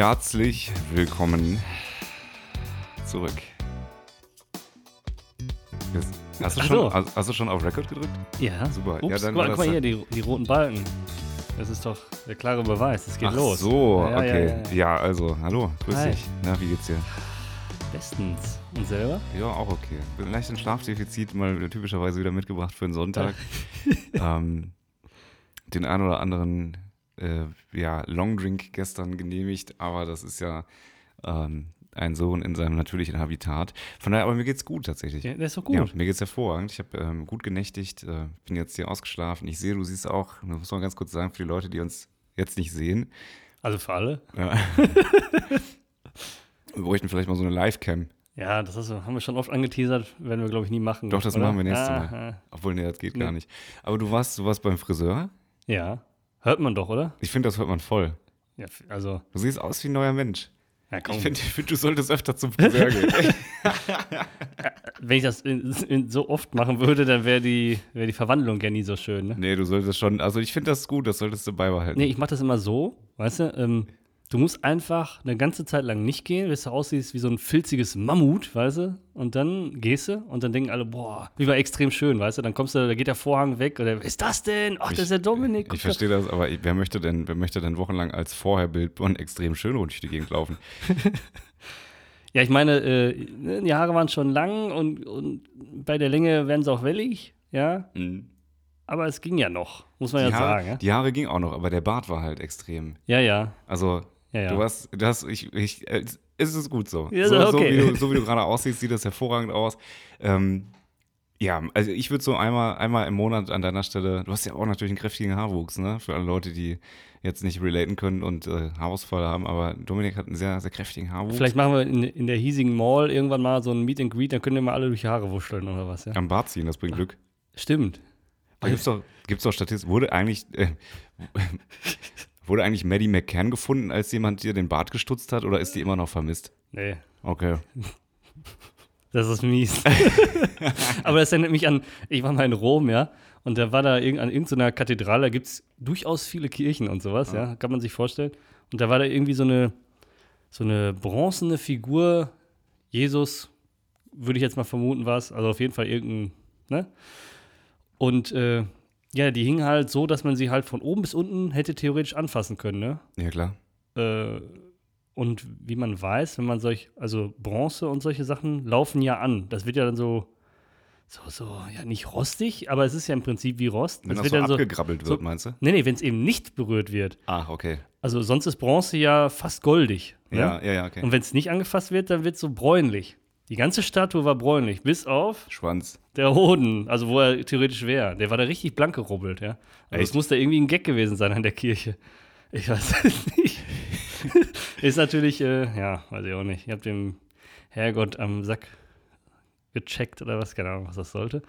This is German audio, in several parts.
Herzlich willkommen zurück. Hast du, schon, hast, hast du schon auf Record gedrückt? Ja, Super. Ups, Ja, dann guck, guck mal hier, die, die roten Balken. Das ist doch der klare Beweis. Es geht Ach los. so, Ja, okay. ja, ja. Also, hallo, grüß Hi. dich. Na, wie geht's dir? Bestens. Und selber? Ja, auch okay. Leicht ein Schlafdefizit mal typischerweise wieder mitgebracht für einen Sonntag. ähm, den ein oder anderen äh, ja, Longdrink gestern genehmigt, aber das ist ja ähm, ein Sohn in seinem natürlichen Habitat. Von daher, aber mir geht's gut tatsächlich. Ja, der ist doch gut. Ja, mir geht's hervorragend. Ich habe ähm, gut genächtigt, äh, bin jetzt hier ausgeschlafen. Ich sehe, du siehst auch, das muss man ganz kurz sagen, für die Leute, die uns jetzt nicht sehen. Also für alle? Ja. wir bräuchten vielleicht mal so eine Live-Cam. Ja, das du, haben wir schon oft angeteasert, werden wir, glaube ich, nie machen. Doch, das oder? machen wir nächstes Ah, Mal. Obwohl, nee, das geht Nee. gar nicht. Aber du warst, du warst beim Friseur. Ja. Hört man doch, oder? Ich finde, das hört man voll. Ja, also, Du siehst aus wie ein neuer Mensch. ja, komm. Ich finde, find, du solltest öfter zum Friseur gehen. Wenn ich das in, in, so oft machen würde, dann wäre die, wär die Verwandlung ja nie so schön. Ne? nee, du solltest schon, also ich finde das gut, das solltest du beibehalten. Nee, ich mache das immer so, weißt du, ähm, du musst einfach eine ganze Zeit lang nicht gehen, bis du aussiehst wie so ein filziges Mammut, weißt du, und dann gehst du und dann denken alle, boah, wie war extrem schön, weißt du, dann kommst du, da geht der Vorhang weg oder, wer ist das denn? Ach, das ist der Dominik. Ich verstehe das, aber ich- wer möchte denn, wer möchte denn wochenlang als Vorherbild und extrem schön durch die Gegend laufen? Ja, ich meine, äh, die Haare waren schon lang und, und bei der Länge werden sie auch wellig, ja, aber es ging ja noch, muss man Die ja Haare, sagen. Ja, die Haare ging auch noch, aber der Bart war halt extrem. ja. ja, Also, ja, ja. du hast, du hast, ich, ich, äh, es ist gut so. Ja, so, okay. so, wie du, so wie du gerade aussiehst, sieht das hervorragend aus. Ähm, ja, also ich würde so einmal, einmal im Monat an deiner Stelle, du hast ja auch natürlich einen kräftigen Haarwuchs, ne? Für alle Leute, die jetzt nicht relaten können und äh, Haarausfall haben, aber Dominik hat einen sehr, sehr kräftigen Haarwuchs. Vielleicht machen wir in, in der hiesigen Mall irgendwann mal so ein Meet and Greet, dann können wir mal alle durch die Haare wuscheln oder was, ja. Am Bart ziehen, das bringt Glück. Stimmt. Da gibt's doch, gibt's doch Statistiken. Wurde eigentlich, äh, wurde eigentlich Maddie McCann gefunden, als jemand dir den Bart gestutzt hat, oder ist die immer noch vermisst? Nee, Okay. das ist mies. Aber das erinnert mich an, ich war mal in Rom, ja, und da war da irg an irgendeiner Kathedrale, da gibt es durchaus viele Kirchen und sowas, ja. kann man sich vorstellen. Und da war da irgendwie so eine, so eine bronzene Figur, Jesus, würde ich jetzt mal vermuten, war es, also auf jeden Fall irgendein, ne? Und äh, ja, die hing halt so, dass man sie halt von oben bis unten hätte theoretisch anfassen können, ne? Ja, klar. Äh, und wie man weiß, wenn man solch, also Bronze und solche Sachen laufen ja an. Das wird ja dann so, so, so, ja, nicht rostig, aber es ist ja im Prinzip wie Rost. Wenn das, wird so abgegrabbelt wird, so- meinst du? Nee, nee, wenn es eben nicht berührt wird. Ah, okay. Also sonst ist Bronze ja fast goldig. Ne? Ja, ja, ja, okay. Und wenn es nicht angefasst wird, dann wird es so bräunlich. Die ganze Statue war bräunlich, bis auf Schwanz. der Hoden, also wo er theoretisch wäre. Der war da richtig blank gerubbelt, ja. Also es muss da irgendwie ein Gag gewesen sein an der Kirche. Ich weiß es nicht. Ist natürlich, äh, ja, weiß ich auch nicht. Ich habe dem Herrgott am Sack gecheckt oder was, keine Ahnung, was das sollte.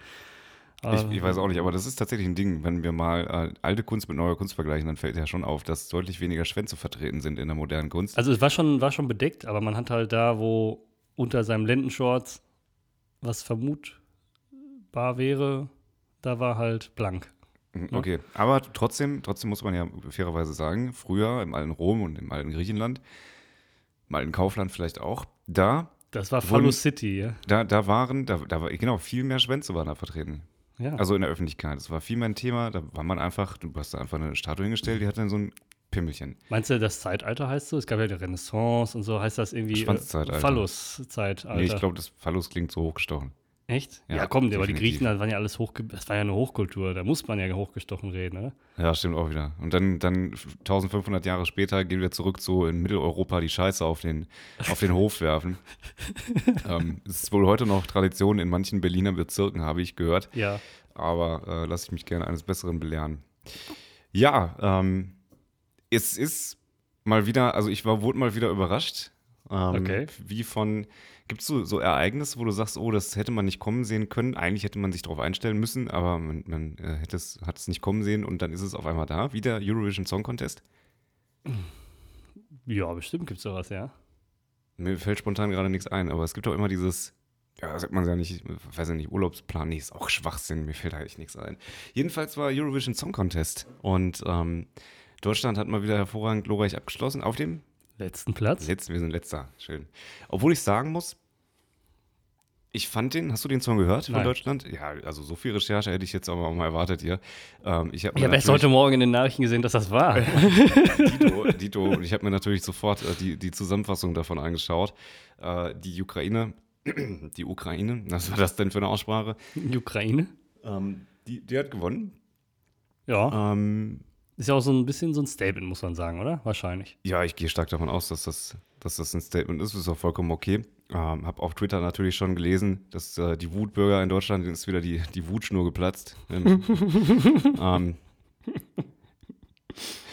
Ich, ich weiß auch nicht, aber das ist tatsächlich ein Ding. Wenn wir mal äh, alte Kunst mit neuer Kunst vergleichen, dann fällt ja schon auf, dass deutlich weniger Schwänze vertreten sind in der modernen Kunst. Also es war schon, war schon bedeckt, aber man hat halt da, wo unter seinem Lendenshorts was vermutbar wäre, da war halt blank. Mhm, Okay, aber trotzdem, trotzdem muss man ja fairerweise sagen, früher im alten Rom und im alten Griechenland, im alten Kaufland vielleicht auch, da, Das war Phallus City, ja. da, da waren, da, da war, genau, viel mehr Schwänze waren da vertreten. ja. Also in der Öffentlichkeit. Es war viel mehr ein Thema, da war man einfach, du hast da einfach eine Statue hingestellt, die hat dann so ein Pimmelchen. Meinst du, das Zeitalter heißt so? Es gab ja die Renaissance und so, heißt das irgendwie äh, Schwanzzeitalter. Phallus-Zeitalter. Nee, ich glaube, das Phallus klingt so hochgestochen. Echt? Ja, Ja, komm, aber die. Griechen, das waren ja alles hoch, das war ja eine Hochkultur, da muss man ja hochgestochen reden, oder? Ja, stimmt auch wieder. Und dann, dann 1500 Jahre später gehen wir zurück zu in Mitteleuropa die Scheiße auf den, auf den Hof werfen. ähm, es ist wohl heute noch Tradition in manchen Berliner Bezirken, habe ich gehört. Ja. Aber äh, lasse ich mich gerne eines Besseren belehren. Ja, ähm, es ist mal wieder, also ich war, wurde mal wieder überrascht. Ähm, Okay. Wie von, gibt es so, so Ereignisse, wo du sagst, oh, das hätte man nicht kommen sehen können. Eigentlich hätte man sich darauf einstellen müssen, aber man, man äh, hätte es, hat es nicht kommen sehen und dann ist es auf einmal da, wie der Eurovision Song Contest. Ja, bestimmt gibt es sowas, ja. Mir fällt spontan gerade nichts ein, aber es gibt doch immer dieses, ja, sagt man ja nicht, weiß ich nicht, Urlaubsplan, nee, ist auch Schwachsinn, mir fällt eigentlich nichts ein. Jedenfalls war Eurovision Song Contest und ähm, Deutschland hat mal wieder hervorragend glorreich abgeschlossen auf dem Letzten Platz. Letzt, wir sind letzter. Schön. Obwohl ich sagen muss, ich fand den, hast du den Song gehört von Nein. Deutschland? Ja, also so viel Recherche hätte ich jetzt aber auch mal erwartet hier. Ähm, ich habe habe erst heute Morgen in den Nachrichten gesehen, dass das war. Dito, Dito, und ich habe mir natürlich sofort äh, die, die Zusammenfassung davon angeschaut. Äh, die Ukraine, die Ukraine, was war das denn für eine Aussprache? Die Ukraine. Ähm, die, die hat gewonnen. Ja. Ähm, Ist ja auch so ein bisschen so ein Statement, muss man sagen, oder? Wahrscheinlich. ja, ich gehe stark davon aus, dass das, dass das ein Statement ist. Ist auch vollkommen okay. Ähm, habe auf Twitter natürlich schon gelesen, dass äh, die Wutbürger in Deutschland ist wieder die, die Wutschnur geplatzt. ähm,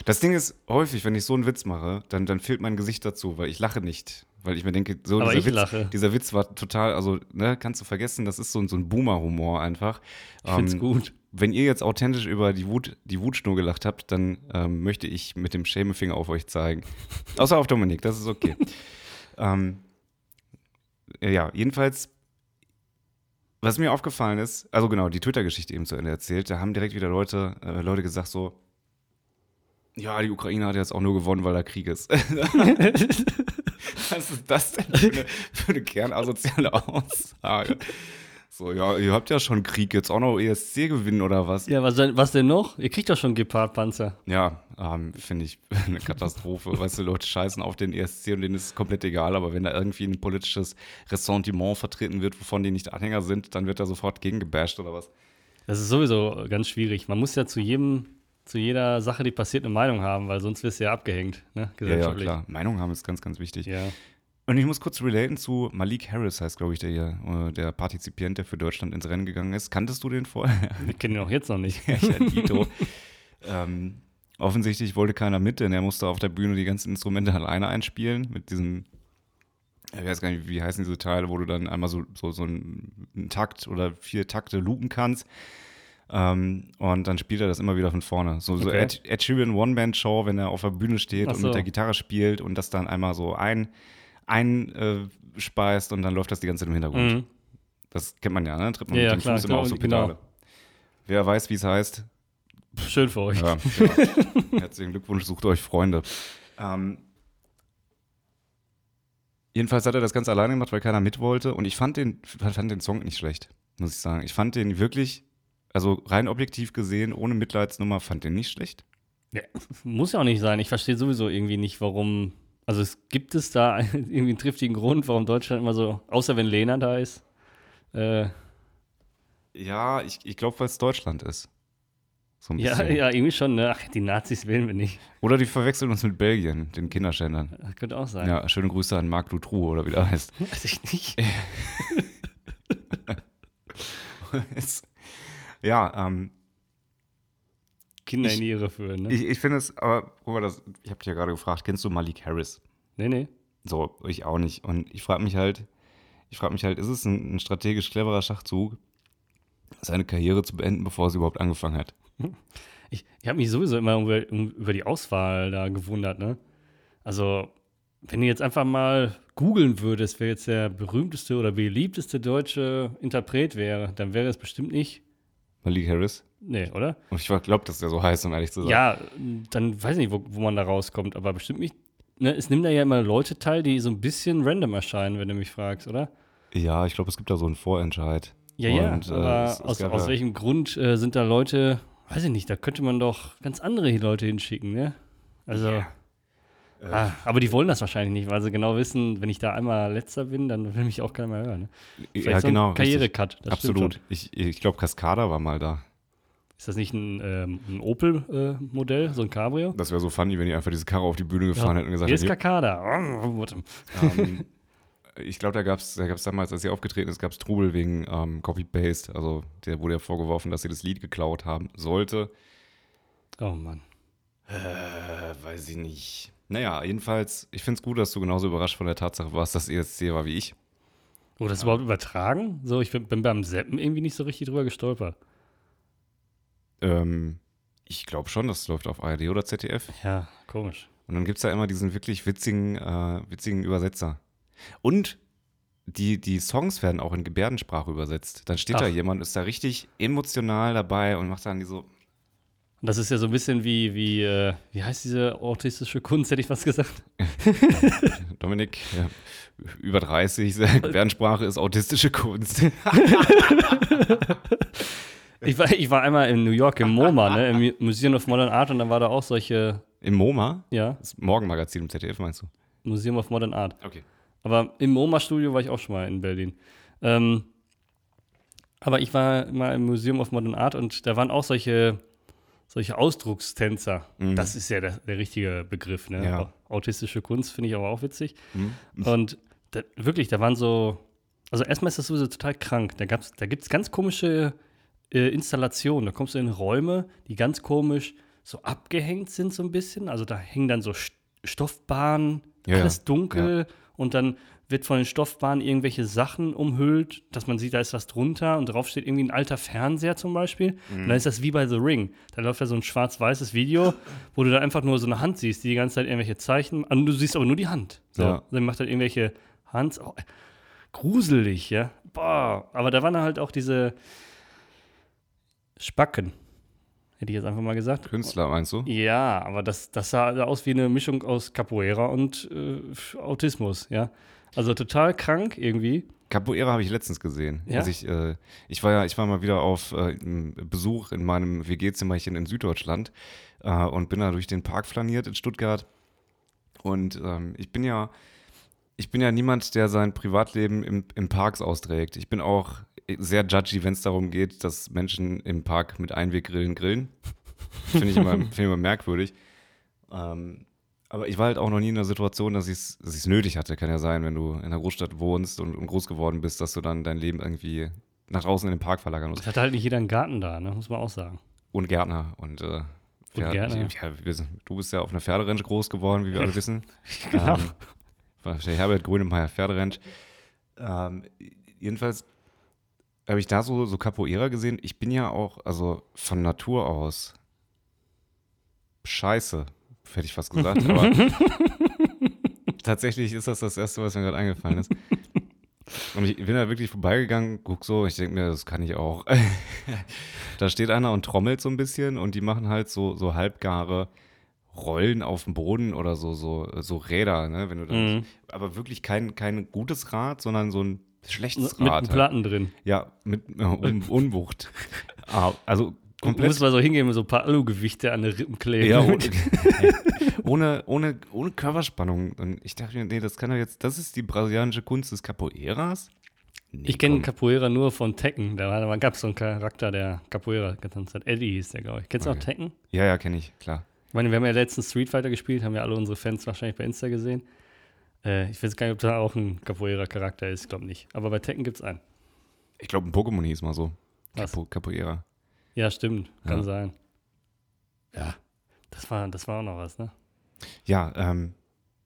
das Ding ist, häufig, wenn ich so einen Witz mache, dann, dann fehlt mein Gesicht dazu, weil ich lache nicht. Weil ich mir denke, so dieser, Witz, dieser Witz war total, also, ne, kannst du vergessen, das ist so, ein- so ein Boomer-Humor einfach. Ich find's Ähm, gut. Wenn ihr jetzt authentisch über die, Wut, die Wutschnur gelacht habt, dann ähm, möchte ich mit dem Schämefinger auf euch zeigen. Außer auf Dominik, das ist okay. ähm, ja, jedenfalls, was mir aufgefallen ist, also genau, die Twitter-Geschichte eben zu Ende erzählt, da haben direkt wieder Leute, äh, Leute gesagt so, ja, die Ukraine hat jetzt auch nur gewonnen, weil da Krieg ist. was ist das denn für eine, für eine kernasoziale Aussage? So, ja, ihr habt ja schon Krieg, jetzt auch noch ESC gewinnen oder was? Ja, was, denn- was denn noch? Ihr kriegt doch schon Gepard-Panzer. Ja, ähm, finde ich eine Katastrophe. weißt du, Leute scheißen auf den ESC und denen ist es komplett egal, aber wenn da irgendwie ein politisches Ressentiment vertreten wird, wovon die nicht Anhänger sind, dann wird da sofort gegen gebasht oder was. Das ist sowieso ganz schwierig. Man muss ja zu jedem, zu jeder Sache, die passiert, eine Meinung haben, weil sonst wirst du ja abgehängt, ne? Ja, ja, Gesellschaftlich. klar. Meinung haben ist ganz, ganz wichtig. Ja. Und ich muss kurz relaten zu Malik Harris, heißt, glaube ich, der hier, äh, der Partizipient, der für Deutschland ins Rennen gegangen ist. Kanntest du den vorher? Wir kennen ihn auch jetzt noch nicht. ja, Dito. ähm, offensichtlich wollte keiner mit, denn er musste auf der Bühne die ganzen Instrumente alleine einspielen mit diesem, ich weiß gar nicht, wie heißen diese Teile, wo du dann einmal so, so, so einen, Takt oder vier Takte loopen kannst. Ähm, und dann spielt er das immer wieder von vorne. So, so Okay. Ed, Ed Sheeran One-Man-Show, wenn er auf der Bühne steht Ach und so. mit der Gitarre spielt und das dann einmal so ein, ein äh, speist und dann läuft das die ganze Zeit im Hintergrund. Mhm. Das kennt man ja, ne? Tritt man Ja, mit ja, dem klar, Fuß immer auf so genau. Pedale. Wer weiß, wie es heißt, Schön für euch. ja, ja. Herzlichen Glückwunsch, sucht euch Freunde. Ähm, jedenfalls hat er das ganz alleine gemacht, weil keiner mit wollte. Und ich fand den, fand den Song nicht schlecht, muss ich sagen. Ich fand den wirklich, also rein objektiv gesehen, ohne Mitleidsnummer, fand den nicht schlecht. Muss ja auch nicht sein. Ich verstehe sowieso irgendwie nicht, warum. Also es gibt es da einen- irgendwie einen triftigen Grund, warum Deutschland immer so, außer wenn Lena da ist. Äh, Ja, ich, ich glaube, weil es Deutschland ist. So ein ja, ja, irgendwie schon. Ne? Ach, die Nazis wählen wir nicht. Oder die verwechseln uns mit Belgien, den Kinderschändern. Das könnte auch sein. Ja, schöne Grüße an Marc Dutroux oder wie der heißt. Weiß ich nicht. Ja, ähm, Kinder Ich- in die Irre führen. Ne? ich, ich finde es, aber guck mal, das, ich habe dich ja gerade gefragt, kennst du Malik Harris? Nee, nee. So, ich auch nicht. Und ich frage mich halt, ich frage mich halt, ist es ein, ein strategisch cleverer Schachzug, seine Karriere zu beenden, bevor sie überhaupt angefangen hat? Ich, ich habe mich sowieso immer über, über die Auswahl da gewundert, ne? Also, wenn du jetzt einfach mal googeln würdest, wer jetzt der berühmteste oder beliebteste deutsche Interpret wäre, dann wäre es bestimmt nicht. Malik Harris? Nee, oder? Und ich glaube, dass der so heißt, um ehrlich zu sein. Ja, dann weiß ich nicht, wo, wo man da rauskommt, aber bestimmt nicht. Ne, es nimmt da ja immer Leute teil, die so ein bisschen random erscheinen, wenn du mich fragst, oder? Ja, ich glaube, es gibt da so einen Vorentscheid. Ja, ja. Und, äh, aber es- es aus, aus ja- welchem Grund äh, sind da Leute, weiß ich nicht, da könnte man doch ganz andere Leute hinschicken, ne? Also. Ah, aber die wollen das wahrscheinlich nicht, weil sie genau wissen, wenn ich da einmal letzter bin, dann will mich auch keiner mehr hören. Ne? Vielleicht Ja, so genau. richtig. Karrierecut. Absolut. Ich, ich glaube, Cascada war mal da. Ist das nicht ein, ähm, ein Opel-Modell, so ein Cabrio? Das wäre so funny, wenn die einfach diese Karre auf die Bühne gefahren hätten und gesagt Hier ist hätten, Kakada. ähm, ich glaube, da gab es da gab's damals, als sie aufgetreten ist, gab es Trubel wegen ähm, Copy-Paste. Also der wurde ja vorgeworfen, dass sie das Lied geklaut haben sollte. Oh Mann. Äh, weiß ich nicht. Naja, jedenfalls, ich finde es gut, dass du genauso überrascht von der Tatsache warst, dass ESC war wie ich. Oh, das überhaupt übertragen? So, ich bin, bin beim Seppen irgendwie nicht so richtig drüber gestolpert. Ähm, ich glaube schon, das läuft auf ARD oder ZDF. Ja, komisch. Und dann gibt es da immer diesen wirklich witzigen, äh, witzigen Übersetzer. Und die, die Songs werden auch in Gebärdensprache übersetzt. Dann steht da Ach. jemand, ist da richtig emotional dabei und macht dann die so. Und das ist ja so ein bisschen wie, wie, äh, wie heißt diese autistische Kunst, hätte ich was gesagt? Dominik, ja, über 30, Gebärdensprache ist autistische Kunst. ich, war, ich war einmal in New York im MoMA, ne, im Museum of Modern Art und dann war da auch solche. Im MoMA? Ja. Das Morgenmagazin im ZDF, meinst du? Museum of Modern Art. Okay. Aber im MoMA-Studio war ich auch schon mal in Berlin. Ähm, aber ich war mal im Museum of Modern Art und da waren auch solche, solche Ausdruckstänzer. Mhm. Das ist ja der, der richtige Begriff. Ne? Ja. Autistische Kunst finde ich aber auch witzig. Mhm. Und da, wirklich, da waren so. Also, erstmal ist das sowieso total krank. Da, gab's, da gibt es ganz komische äh, Installationen. Da kommst du in Räume, die ganz komisch so abgehängt sind, so ein bisschen. Also, da hängen dann so St Stoffbahnen, Ja, ja. alles dunkel und dann wird von den Stoffbahnen irgendwelche Sachen umhüllt, dass man sieht, da ist was drunter und drauf steht irgendwie ein alter Fernseher zum Beispiel. Und dann ist das wie bei The Ring. Da läuft ja so ein schwarz-weißes Video, wo du da einfach nur so eine Hand siehst, die die ganze Zeit irgendwelche Zeichen, und du siehst aber nur die Hand. So. Ja. Dann macht er irgendwelche Hand, oh, gruselig, ja. Boah, aber da waren halt auch diese Spacken, hätte ich jetzt einfach mal gesagt. Künstler, meinst du? Ja, aber das, das sah aus wie eine Mischung aus Capoeira und äh, Autismus, ja. Also total krank irgendwie. Capoeira habe ich letztens gesehen. Ja? Also ich, äh, ich, war ja, ich war mal wieder auf äh, Besuch in meinem WG-Zimmerchen in Süddeutschland äh, und bin da durch den Park flaniert in Stuttgart. Und ähm, ich bin ja, ich bin ja niemand, der sein Privatleben im, im Parks austrägt. Ich bin auch sehr judgy, wenn es darum geht, dass Menschen im Park mit Einweggrillen grillen. Finde ich, immer- finde ich immer merkwürdig. Ähm, aber ich war halt auch noch nie in der Situation, dass ich es nötig hatte. Kann ja sein, wenn du in einer Großstadt wohnst und, und groß geworden bist, dass du dann dein Leben irgendwie nach draußen in den Park verlagern musst. Es hat halt nicht jeder einen Garten da, ne? muss man auch sagen. Und Gärtner. Und, äh, ja, Gärtner. ich- Ja, wir sind, du bist ja auf einer Pferderanch groß geworden, wie wir alle wissen. Genau. Ähm, war der Herbert Grönemeyer Pferderanch. Ähm, jedenfalls habe ich da so, so Capoeira gesehen. Ich bin ja auch, also von Natur aus, scheiße, hätte ich fast gesagt. Aber tatsächlich ist das das Erste, was mir gerade eingefallen ist. Und ich bin da wirklich vorbeigegangen, guck so, ich denke mir, das kann ich auch. da steht einer und trommelt so ein bisschen und die machen halt so, so halbgare Rollen auf dem Boden oder so, so, so Räder, ne? Wenn du dann, Mhm. aber wirklich kein, kein gutes Rad, sondern so ein schlechtes Mit Rad. halt. Platten drin. Ja, mit äh, Un Unwucht. ah, also Du komplett. musst mal so hingehen mit so ein paar Alugewichte an den Rippen kleben. Ja, ohne, ohne, ohne, ohne Körperspannung. Und ich dachte mir, nee, das kann doch jetzt, das ist die brasilianische Kunst des Capoeiras? Nee, ich kenne. Capoeira nur von Tekken. Da gab es so einen Charakter, der Capoeira getanzt hat. Eddie hieß der, glaube ich. Kennst du Okay. auch Tekken? Ja, ja, kenne ich, klar. Ich meine, wir haben ja letztens Street Fighter gespielt, haben ja alle unsere Fans wahrscheinlich bei Insta gesehen. Äh, ich weiß gar nicht, ob da auch ein Capoeira-Charakter ist, glaube nicht. Aber bei Tekken gibt es einen. Ich glaube, ein Pokémon hieß mal so. Capo, Capoeira. Ja, stimmt. Kann Ja. sein. Ja, das war, das war auch noch was, ne? Ja, ähm,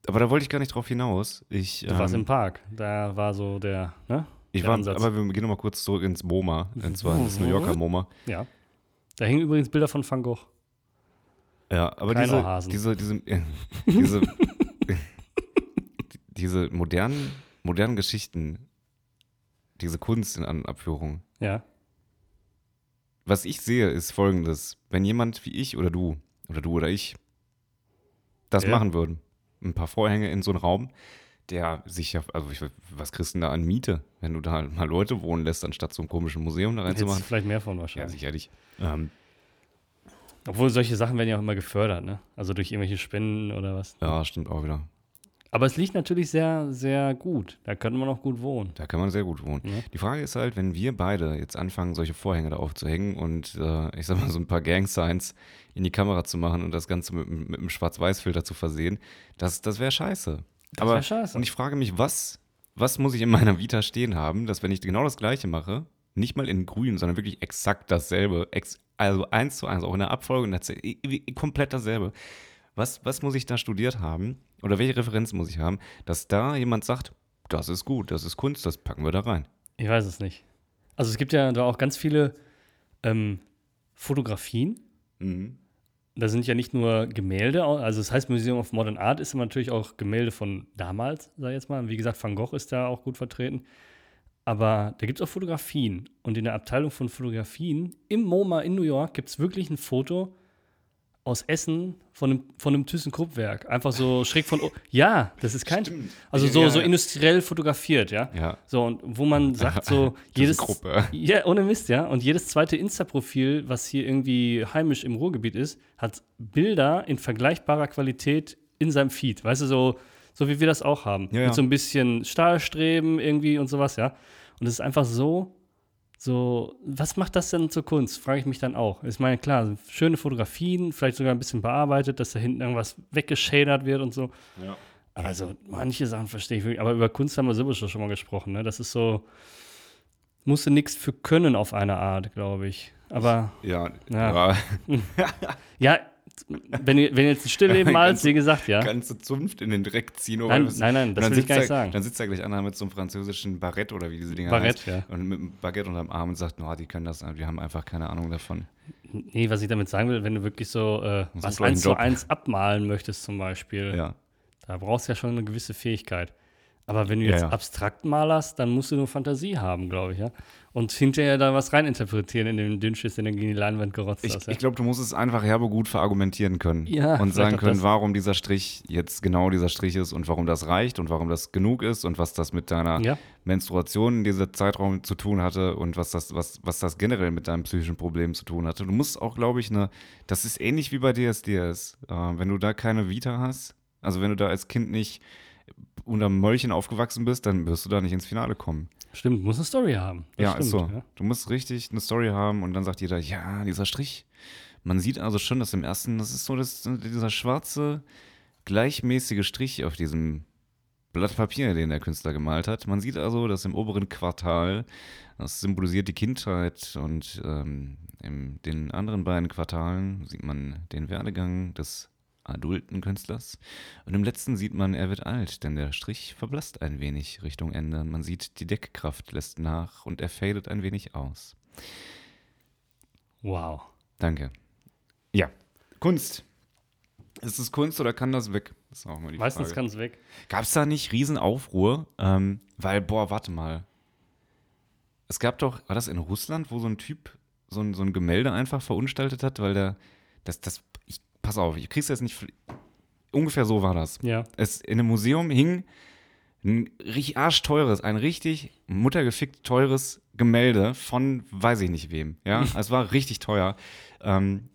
aber da wollte ich gar nicht drauf hinaus. Ich, Du warst im ähm, Park. Da war so der, ne? ich der war, Ansatz. aber wir gehen nochmal kurz zurück ins MoMA. Und zwar ins New Yorker MoMA. Ja. Da hingen übrigens Bilder von Van Gogh. Ja, aber Keine diese, Hasen. diese, diese, diese, diese modernen, modernen Geschichten, diese Kunst in Abführung. Ja. Was ich sehe, ist folgendes. Wenn jemand wie ich oder du, oder du oder ich, das Ja. machen würden, ein paar Vorhänge in so einen Raum, der sich ja, also ich, was kriegst du denn da an Miete, wenn du da mal Leute wohnen lässt, anstatt so ein komisches Museum da reinzumachen? vielleicht mehr von Ja, wahrscheinlich. sicherlich. Ähm, Obwohl solche Sachen werden ja auch immer gefördert, ne? Also durch irgendwelche Spenden oder was. ja, stimmt auch wieder. Aber es liegt natürlich sehr, sehr gut. Da könnte man auch gut wohnen. Da kann man sehr gut wohnen. Ja. Die Frage ist halt, wenn wir beide jetzt anfangen, solche Vorhänge da aufzuhängen und äh, ich sag mal so ein paar Gang-Signs in die Kamera zu machen und das Ganze mit, mit einem Schwarz-Weiß-Filter zu versehen, das, das wäre scheiße. Aber wär scheiße. und ich frage mich, was, was muss ich in meiner Vita stehen haben, dass wenn ich genau das gleiche mache, nicht mal in grün, sondern wirklich exakt dasselbe, ex, also eins zu eins, auch in der Abfolge, komplett dasselbe. Was, was muss ich da studiert haben oder welche Referenz muss ich haben, dass da jemand sagt, das ist gut, das ist Kunst, das packen wir da rein. Ich weiß es nicht. Also es gibt ja da auch ganz viele ähm, Fotografien. Mhm. Da sind ja nicht nur Gemälde, also das heißt Museum of Modern Art ist natürlich auch Gemälde von damals, sag ich jetzt mal. Wie gesagt, Van Gogh ist da auch gut vertreten. Aber da gibt es auch Fotografien. Und in der Abteilung von Fotografien im MoMA in New York gibt es wirklich ein Foto aus Essen von einem, von einem ThyssenKrupp-Werk. Einfach so schräg von. o- Ja, das ist kein. Stimmt. Also so, ja, so industriell fotografiert, ja. Ja. So, und wo man sagt, so jedes. ThyssenKrupp, Ja, ohne Mist, ja. Und jedes zweite Insta-Profil, was hier irgendwie heimisch im Ruhrgebiet ist, hat Bilder in vergleichbarer Qualität in seinem Feed. Weißt du, so, so wie wir das auch haben. Ja. Mit so ein bisschen Stahlstreben irgendwie und sowas, ja. Und es ist einfach so, so, was macht das denn zur Kunst? Frage ich mich dann auch. Ich meine, klar, schöne Fotografien, vielleicht sogar ein bisschen bearbeitet, dass da hinten irgendwas weggeschadert wird und so. Ja. Also, manche Sachen verstehe ich wirklich. Aber über Kunst haben wir sowieso schon mal gesprochen, ne? Das ist so, musste nichts für können auf eine Art, glaube ich. Aber, Ja, Ja. ja. ja, wenn, wenn jetzt ein Stillleben Ganz- wie gesagt, ja. ganze Zunft in den Dreck ziehen. nur Nein, nein, nein, das will ich gar nicht er- sagen. Dann sitzt da gleich einer mit so einem französischen Barett oder wie diese Dinger Barett, heißt. ja. Und mit einem Baguette unterm Arm und sagt, oh, die können das, wir haben einfach keine Ahnung davon. Nee, was ich damit sagen will, wenn du wirklich so äh, was eins zu eins abmalen möchtest zum Beispiel, Ja. da brauchst du ja schon eine gewisse Fähigkeit. Aber wenn du Ja, jetzt ja. abstrakt malerst, dann musst du nur Fantasie haben, glaube ich, ja. Und hinterher da was reininterpretieren in den Dünnschiss, den du gegen die Leinwand gerotzt Ich, hast. Ja? ich glaube, du musst es einfach herbe gut verargumentieren können. Ja, und sagen können, warum dieser Strich jetzt genau dieser Strich ist und warum das reicht und warum das genug ist und was das mit deiner ja, Menstruation in diesem Zeitraum zu tun hatte und was das, was, was das generell mit deinem psychischen Problem zu tun hatte. Du musst auch, glaube ich, eine, das ist ähnlich wie bei DSDS. Äh, wenn du da keine Vita hast, also wenn du da als Kind nicht unter Mäulchen aufgewachsen bist, dann wirst du da nicht ins Finale kommen. stimmt, muss eine Story haben. Das ja, stimmt, ist so. Ja. Du musst richtig eine Story haben und dann sagt jeder, ja, dieser Strich. Man sieht also schon, dass im ersten, das ist so das, dieser schwarze, gleichmäßige Strich auf diesem Blatt Papier, den der Künstler gemalt hat. Man sieht also, dass im oberen Quartal, das symbolisiert die Kindheit und ähm, in den anderen beiden Quartalen sieht man den Werdegang des adulten Künstlers. Und im letzten sieht man, er wird alt, denn der Strich verblasst ein wenig Richtung Ende. Man sieht, die Deckkraft lässt nach und er fadet ein wenig aus. Wow. Danke. Ja, Kunst. Ist es Kunst oder kann das weg? Das ist auch mal die Meistens kann es weg. Gab es da nicht Riesenaufruhr? Ähm, weil, boah, warte mal. Es gab doch, war das in Russland, wo so ein Typ so ein, so ein Gemälde einfach verunstaltet hat, weil der, das, das, ich, pass auf, ich krieg's jetzt nicht, ungefähr so war das. Ja. Es, in einem Museum hing ein richtig arschteures, ein richtig muttergefickt teures Gemälde von weiß ich nicht wem. Ja, es war richtig teuer. Ähm,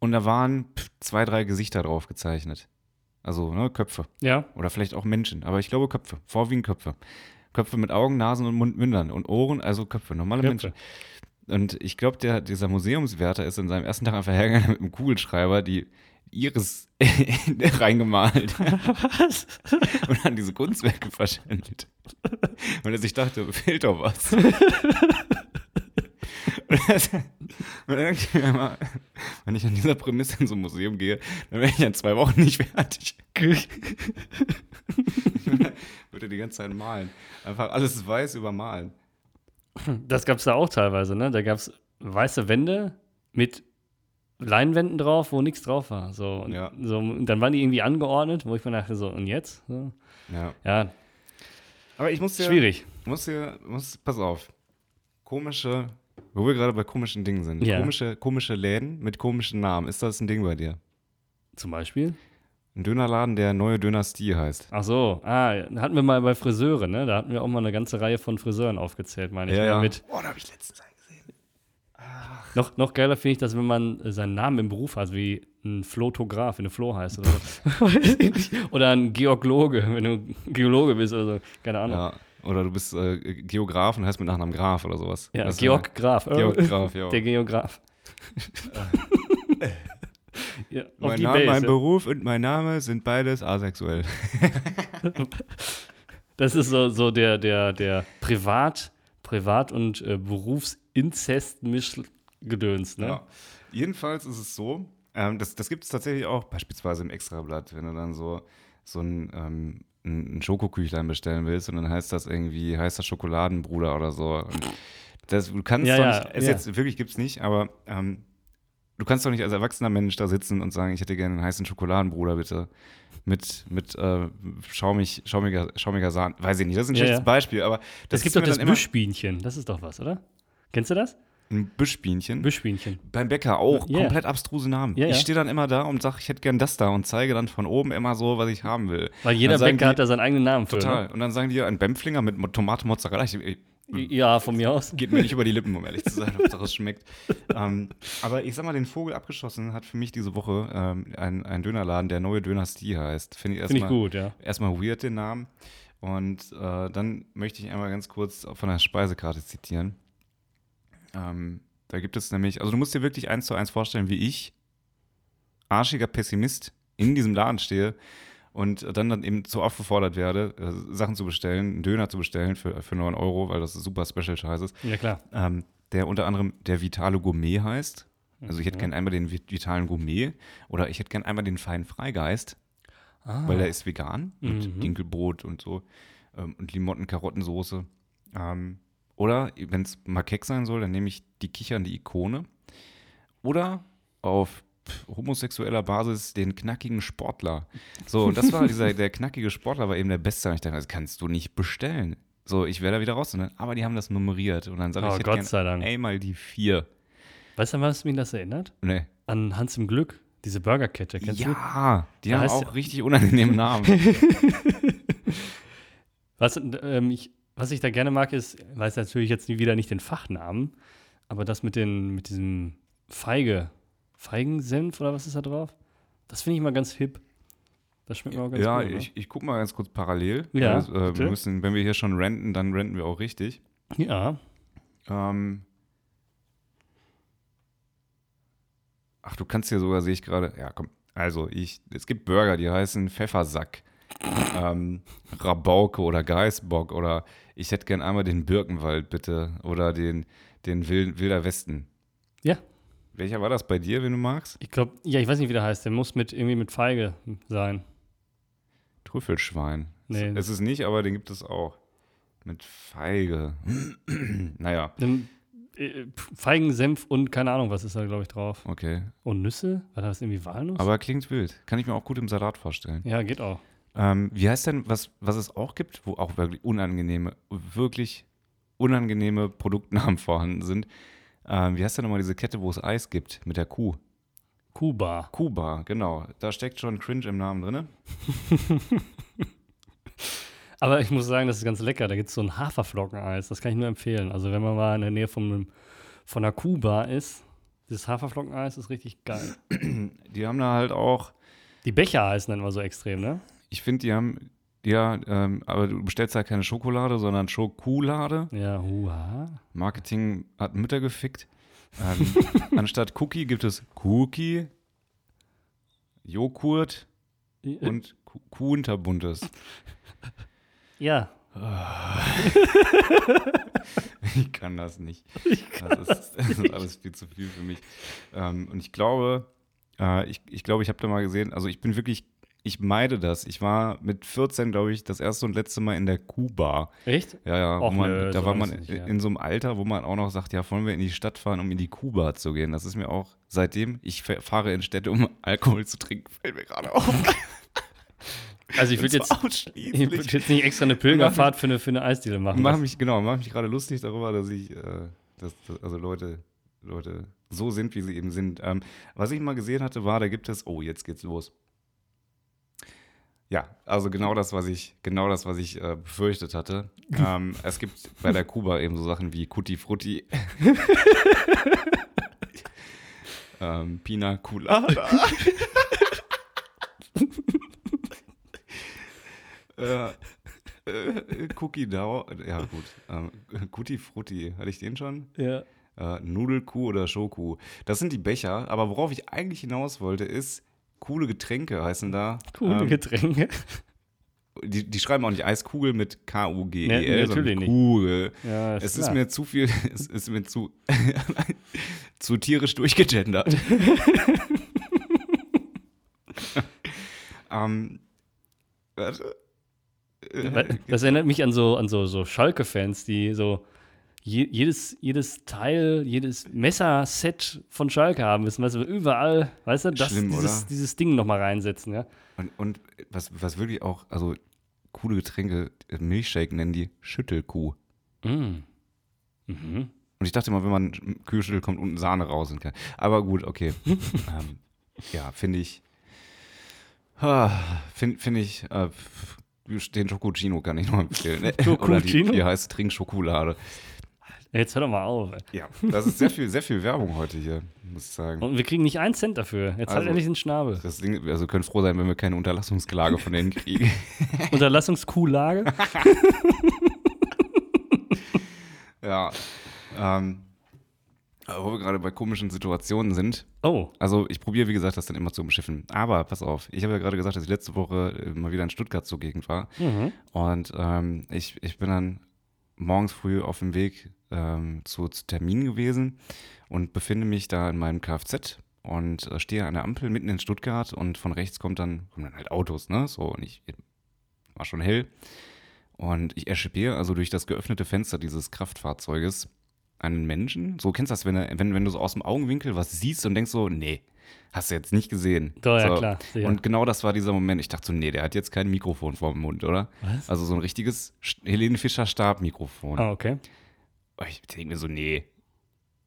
und da waren zwei, drei Gesichter drauf gezeichnet. Also ne, Köpfe. Ja. Oder vielleicht auch Menschen. Aber ich glaube Köpfe. Vorwiegend Köpfe. Köpfe mit Augen, Nasen und Mund, Mündern und Ohren, also Köpfe, normale Köpfe. Menschen. Und ich glaube, der, dieser Museumswärter ist in seinem ersten Tag einfach hergegangen mit einem Kugelschreiber, die Iris reingemalt und dann diese Kunstwerke verschandelt. Weil er sich dachte, fehlt doch was. und das, und dann denke ich mir immer, wenn ich an dieser Prämisse in so ein Museum gehe, dann wäre ich in zwei Wochen nicht fertig. Würde die ganze Zeit malen. Einfach alles weiß übermalen. Das gab es da auch teilweise, ne? Da gab es weiße Wände mit Leinwänden drauf, wo nichts drauf war. So, und, Ja. so, und dann waren die irgendwie angeordnet, wo ich mir dachte, so, und jetzt? So. Ja. Ja, Aber ich muss dir, schwierig. muss dir, muss, pass auf. Komische, wo wir gerade bei komischen Dingen sind. Ja. Komische, komische Läden mit komischen Namen. Ist das ein Ding bei dir? Zum Beispiel? Ein Dönerladen, der neue Dynastie heißt. Ach so, ah, hatten wir mal bei Friseure, ne? Da hatten wir auch mal eine ganze Reihe von Friseuren aufgezählt, meine ich. ne? Mit, Oh, da habe ich letztens einen gesehen. noch, noch geiler finde ich, dass wenn man äh, seinen Namen im Beruf hat, wie ein Flotograf, wenn du Flo heißt oder so. oder ein Geologe, wenn du Geologe bist oder so. Keine Ahnung. Ja. Oder du bist äh, Geograf und heißt mit Nachnamen Graf oder sowas. Ja, Das ist Georg Graf. Ja, Georg Graf, ja. Der Geograf. ja, Mein Name, mein Base. ja. Beruf und mein Name sind beides asexuell. Das ist so, so der, der, der Privat-, Privat und äh, Berufsinzest-Mischgedöns, ne? Ja. Jedenfalls ist es so, ähm, das, das gibt es tatsächlich auch beispielsweise im Extrablatt, wenn du dann so, so ein, ähm, ein ein Schokoküchlein bestellen willst und dann heißt das irgendwie heißer Schokoladenbruder oder so. Und das, du kannst Ja, doch ja, nicht, es ja. jetzt wirklich gibt es nicht, aber ähm, du kannst doch nicht als erwachsener Mensch da sitzen und sagen, ich hätte gerne einen heißen Schokoladenbruder bitte. Mit, mit äh, schaumig, schaumiger, schaumiger Sahne. Weiß ich nicht, das ist ein Ja, schlechtes ja. Beispiel, aber Es ist gibt doch das Mischbienchen, das ist doch was, oder? Kennst du das? Ein Büschbienchen. Büschbienchen. Beim Bäcker auch. Ja. Komplett abstruse Namen. Ja, ich stehe dann immer da und sage, ich hätte gern das da und zeige dann von oben immer so, was ich haben will. Weil jeder Bäcker die- hat da seinen eigenen Namen für. Total. Und dann sagen die ein Bämpflinger mit Tomate Mozzarella. Ich, Ne? Ja, von mir aus. geht mir nicht über die Lippen, um ehrlich zu sein, ob das schmeckt. ähm, aber ich sag mal, den Vogel abgeschossen hat für mich diese Woche ähm, ein, ein Dönerladen, der neue Dynastie heißt. Finde ich Finde ich erstmal gut, ja. erstmal weird, den Namen. Und äh, dann möchte ich einmal ganz kurz von der Speisekarte zitieren. Ähm, da gibt es nämlich, also du musst dir wirklich eins zu eins vorstellen, wie ich, arschiger Pessimist, in diesem Laden stehe und dann, dann eben so aufgefordert werde, äh, Sachen zu bestellen, einen Döner zu bestellen für, für 9 Euro, weil das super Special Scheiß ist, Ja, klar. ähm, der unter anderem der Vitale Gourmet heißt. Also ich hätte Mhm. gern einmal den Vi- Vitalen Gourmet oder ich hätte gern einmal den feinen Freigeist Ah. weil der ist vegan mit Mhm. Dinkelbrot und so ähm, und Limotten-Karottensoße. Ähm, oder, wenn es mal keck sein soll, dann nehme ich die kichernde Ikone. Oder auf homosexueller Basis den knackigen Sportler. So, und das war dieser, der knackige Sportler war eben der Beste. Und ich dachte, das kannst du nicht bestellen. So, ich wäre da wieder raus. Ne? Aber die haben das nummeriert. Und dann sage ich, Oh, ich hätte Gott sei Dank. einmal die vier. Weißt du, was mich das erinnert? Nee. An Hans im Glück, diese Burgerkette. Kennst du? Ja, die Da haben auch richtig unangenehmen Namen. Was, ähm, ich, was ich da gerne mag, ist, weiß natürlich jetzt wieder nicht den Fachnamen, aber das mit, den, mit diesem Feige, Feigensenf oder was ist da drauf? Das finde ich mal ganz hip. Das schmeckt mir auch ganz ja, gut. ne? ich, ich gucke mal ganz kurz parallel. Ja, Also, äh, wir müssen, wenn wir hier schon renten, dann renten wir auch richtig. Ja, Ähm, ach, du kannst hier sogar, sehe ich gerade, ja komm, also ich, es gibt Burger, die heißen Pfeffersack, ähm, Rabauke oder Geißbock oder ich hätte gern einmal den Birkenwald bitte oder den, den Wil Wilder Westen. Ja. Welcher war das bei dir, wenn du magst? ich glaube, ja, ich weiß nicht, wie der heißt. Der muss mit irgendwie mit Feige sein. Trüffelschwein. Nee. Es ist nicht, aber den gibt es auch. Mit Feige. naja, Nimm, äh, Feigensenf und keine Ahnung, was ist da, glaube ich, drauf. okay. Und Nüsse? War das irgendwie Walnuss? Aber klingt wild. Kann ich mir auch gut im Salat vorstellen. ja, geht auch. Ähm, wie heißt denn, was, was es auch gibt, wo auch wirklich unangenehme, wirklich unangenehme Produktnamen vorhanden sind? Ähm, wie heißt denn nochmal diese Kette, wo es Eis gibt mit der Kuh? Kuba. Kuba, genau. Da steckt schon Cringe im Namen drin. Aber ich muss sagen, das ist ganz lecker. Da gibt es so ein Haferflockeneis. Das kann ich nur empfehlen. Also, wenn man mal in der Nähe von, von einer Kuba ist, dieses Haferflockeneis ist richtig geil. Die haben da halt auch, Die Becher heißen dann immer so extrem, ne? ich finde, die haben, ja, ähm, aber du bestellst halt keine Schokolade, sondern Schokolade. Ja, huha. Marketing hat Mütter gefickt. Ähm, anstatt Cookie gibt es Cookie, Joghurt und Ku- Kunterbuntes. Ja, Ich kann das nicht. Das ist, das ist alles viel zu viel für mich. Ähm, und ich glaube, äh, ich, ich glaube, ich habe da mal gesehen, also ich bin wirklich, ich meide das. Ich war mit 14, glaube ich, das erste und letzte Mal in der Kuba. echt? Ja, ja, Och, man, nö, da so war man nicht her. in so einem Alter, wo man auch noch sagt, ja, wollen wir in die Stadt fahren, um in die Kuba zu gehen. Das ist mir auch seitdem, ich fa- fahre in Städte, um Alkohol zu trinken, fällt mir gerade auf. Also, ich würde jetzt, ich würd jetzt nicht extra eine Pilgerfahrt für eine, für eine Eisdiele machen. Mach mich, genau, mach mich gerade lustig darüber, dass ich, äh, dass, dass, also Leute, Leute so sind, wie sie eben sind. Ähm, was ich mal gesehen hatte, war, da gibt es, oh, jetzt geht's los. Ja, also genau das, was ich, genau das, was ich äh, befürchtet hatte. ähm, es gibt bei der Kuba eben so Sachen wie Cutti Frutti. ähm, Pina Colada. äh, äh, Cookie Dough, ja gut. Ähm, Cutti Frutti, hatte ich den schon? Ja. Äh, Nudelkuh oder Schoku. Das sind die Becher, aber worauf ich eigentlich hinaus wollte, ist, coole Getränke heißen da. Coole ähm, Getränke. die, die schreiben auch nicht Eiskugel mit K-U-G-E-L, Nee, sondern natürlich nicht. Kugel. Ja, Es ist klar. mir zu viel, es ist mir zu, zu tierisch durchgegendert. ähm, warte. Das erinnert mich an so, an so, so Schalke-Fans, die so je, jedes, jedes Teil, jedes Messerset von Schalke haben müssen. Weißt du, überall, weißt du, das, Schlimm, dieses, dieses Ding nochmal reinsetzen, ja. Und, und was, was wirklich auch, also coole Getränke, Milchshake nennen die Schüttelkuh. Mm. Mhm. Und ich dachte immer, wenn man Kühl schüttelt, kommt unten Sahne raus. Und kann. Aber gut, okay. ähm, ja, finde ich. Finde find ich. Äh, den Schokocino kann ich noch empfehlen. Ne? Oder die, Schokocino? die heißt Trinkschokolade. Jetzt hör doch mal auf. Ey. Ja, das ist sehr viel, sehr viel Werbung heute hier, muss ich sagen. Und wir kriegen nicht einen Cent dafür. Jetzt halt Also- endlich den Schnabel. Das Ding, also wir können froh sein, wenn wir keine Unterlassungsklage von denen kriegen. Unterlassungskuhlage. ja. Ähm, wo wir gerade bei komischen Situationen sind. Oh, Also ich probiere, wie gesagt, das dann immer zu umschiffen. Aber pass auf, ich habe ja gerade gesagt, dass ich letzte Woche mal wieder in Stuttgart zugegen war. mhm. Und ähm, ich, ich bin dann morgens früh auf dem Weg ähm, zu, zu Terminen gewesen und befinde mich da in meinem Kfz und äh, stehe an der Ampel mitten in Stuttgart und von rechts kommt dann, kommen dann halt Autos, ne? So, und ich war schon hell. Und ich erschippe also durch das geöffnete Fenster dieses Kraftfahrzeuges einen Menschen. So kennst du das, wenn, wenn, wenn du so aus dem Augenwinkel was siehst und denkst so, nee, hast du jetzt nicht gesehen. Doch, ja, so. klar, sicher. Und genau das war dieser Moment. Ich dachte so, nee, der hat jetzt kein Mikrofon vor dem Mund, oder? Was? Also so ein richtiges Helene Fischer Stabmikrofon. Ah, okay. Und Ich denke mir so, nee.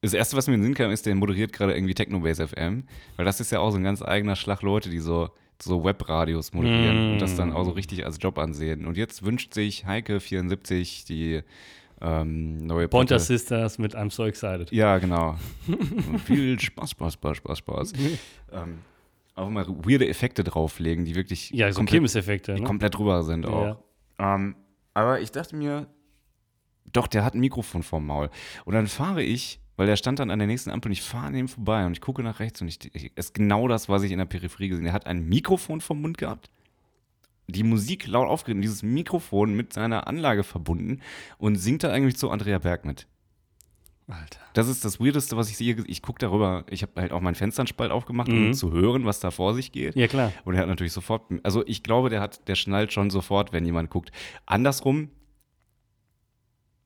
Das erste, was mir in den Sinn kam, ist, der moderiert gerade irgendwie Technobase FM, weil das ist ja auch so ein ganz eigener Schlag Leute, die so, so Webradios moderieren Mm. und das dann auch so richtig als Job ansehen. Und jetzt wünscht sich Heike74 die ähm, neue Pointer Platte. Sisters mit I'm so excited. Ja, genau. Viel Spaß, Spaß, Spaß, Spaß, Spaß. ähm, auch mal weirde Effekte drauflegen, die wirklich Ja, so komplett, Ne? komplett drüber sind auch. Ähm, aber ich dachte mir, doch, der hat ein Mikrofon vorm Maul. Und dann fahre ich, weil der stand dann an der nächsten Ampel und ich fahre an ihm vorbei und ich gucke nach rechts und ich, ich ist genau das, was ich in der Peripherie gesehen habe. Er hat ein Mikrofon vom Mund gehabt, die Musik laut aufgeregt, und dieses Mikrofon mit seiner Anlage verbunden und singt da eigentlich zu Andrea Berg mit. Alter. Das ist das Weirdeste, was ich sehe. Ich gucke darüber, ich habe halt auch meinen Fensternspalt aufgemacht, Mhm. um zu hören, was da vor sich geht. Ja, klar. Und er hat natürlich sofort, also ich glaube, der hat, der schnallt schon sofort, wenn jemand guckt. Andersrum,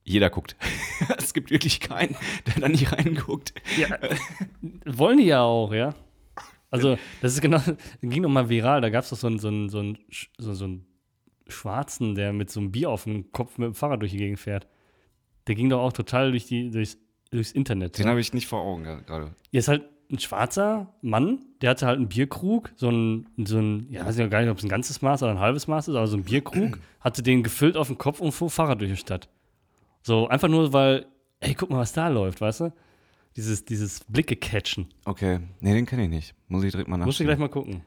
jeder guckt. es gibt wirklich keinen, der da nicht reinguckt. Ja, wollen die ja auch, ja. Also, das ist genau, ging noch mal viral, da gab es doch so einen, so, einen, so, einen, so, so einen Schwarzen, der mit so einem Bier auf dem Kopf mit dem Fahrrad durch die Gegend fährt. Der ging doch auch total durch die, durchs, durchs Internet. Den ja. habe ich nicht vor Augen ge- gerade. Hier ist halt ein schwarzer Mann, der hatte halt einen Bierkrug, so ein, so ein ja, weiß ich gar nicht, ob es ein ganzes Maß oder ein halbes Maß ist, aber so ein Bierkrug, hatte den gefüllt auf dem Kopf und fuhr Fahrrad durch die Stadt. So, einfach nur, weil, ey, guck mal, was da läuft, weißt du? Dieses, dieses Blicke catchen. Okay, nee, den kenne ich nicht. Muss ich direkt mal Musst du nachschauen. gleich mal gucken.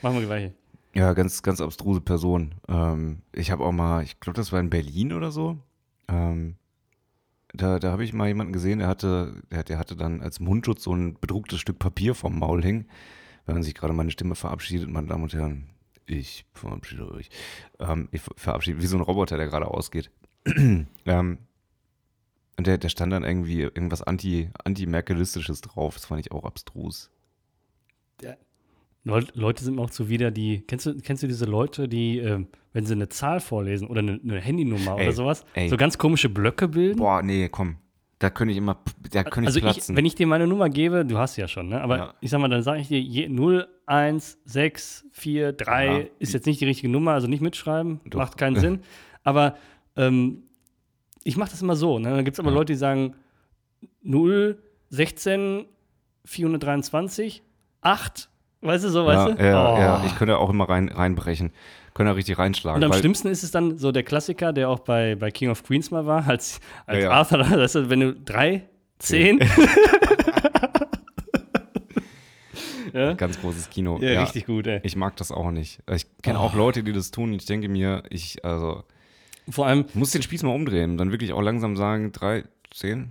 Machen wir gleich. Ja, ganz, ganz abstruse Person. Ähm, ich habe auch mal, ich glaube, das war in Berlin oder so. Ähm, da da habe ich mal jemanden gesehen, der hatte, der, der hatte dann als Mundschutz so ein bedrucktes Stück Papier vom Maul hängen. Wenn man sich gerade meine Stimme verabschiedet, meine Damen und Herren, ich verabschiede euch. Ähm, ich ver- verabschiede, wie so ein Roboter, der gerade ausgeht. ähm, und der, der stand dann irgendwie irgendwas anti, anti-merkelistisches drauf. Das fand ich auch abstrus. Leut- Leute sind mir auch zuwider, die. Kennst du, kennst du diese Leute, die, ähm, wenn sie eine Zahl vorlesen oder eine, eine Handynummer Ey, oder sowas, ey. so ganz komische Blöcke bilden? Boah, nee, komm. Da könnte ich immer, da könnte also ich platzen. ich, wenn ich dir meine Nummer gebe, du hast sie ja schon, ne? Aber Ja. ich sag mal, dann sage ich dir je, 0, 1, 6, 4, 3 Ja. ist jetzt nicht die richtige Nummer, also nicht mitschreiben, Doch. macht keinen Sinn. Aber ähm, ich mache das immer so. Ne? Dann gibt es aber Ja. Leute, die sagen 0, 16, 423, 8, weißt du so, weißt ja, du? Ja, Oh. ja, ich könnte auch immer rein, reinbrechen. Könnte auch richtig reinschlagen. Und am schlimmsten ist es dann so der Klassiker, der auch bei, bei King of Queens mal war, als, als Ja, ja. Arthur, weißt du, wenn du 3, 10, ja? Ganz großes Kino. Ja, richtig gut, ey. Ich mag das auch nicht. Ich kenne auch Oh. Leute, die das tun. Ich denke mir, ich, also, Vor allem, ich muss den Spieß mal umdrehen und dann wirklich auch langsam sagen, 3, 10,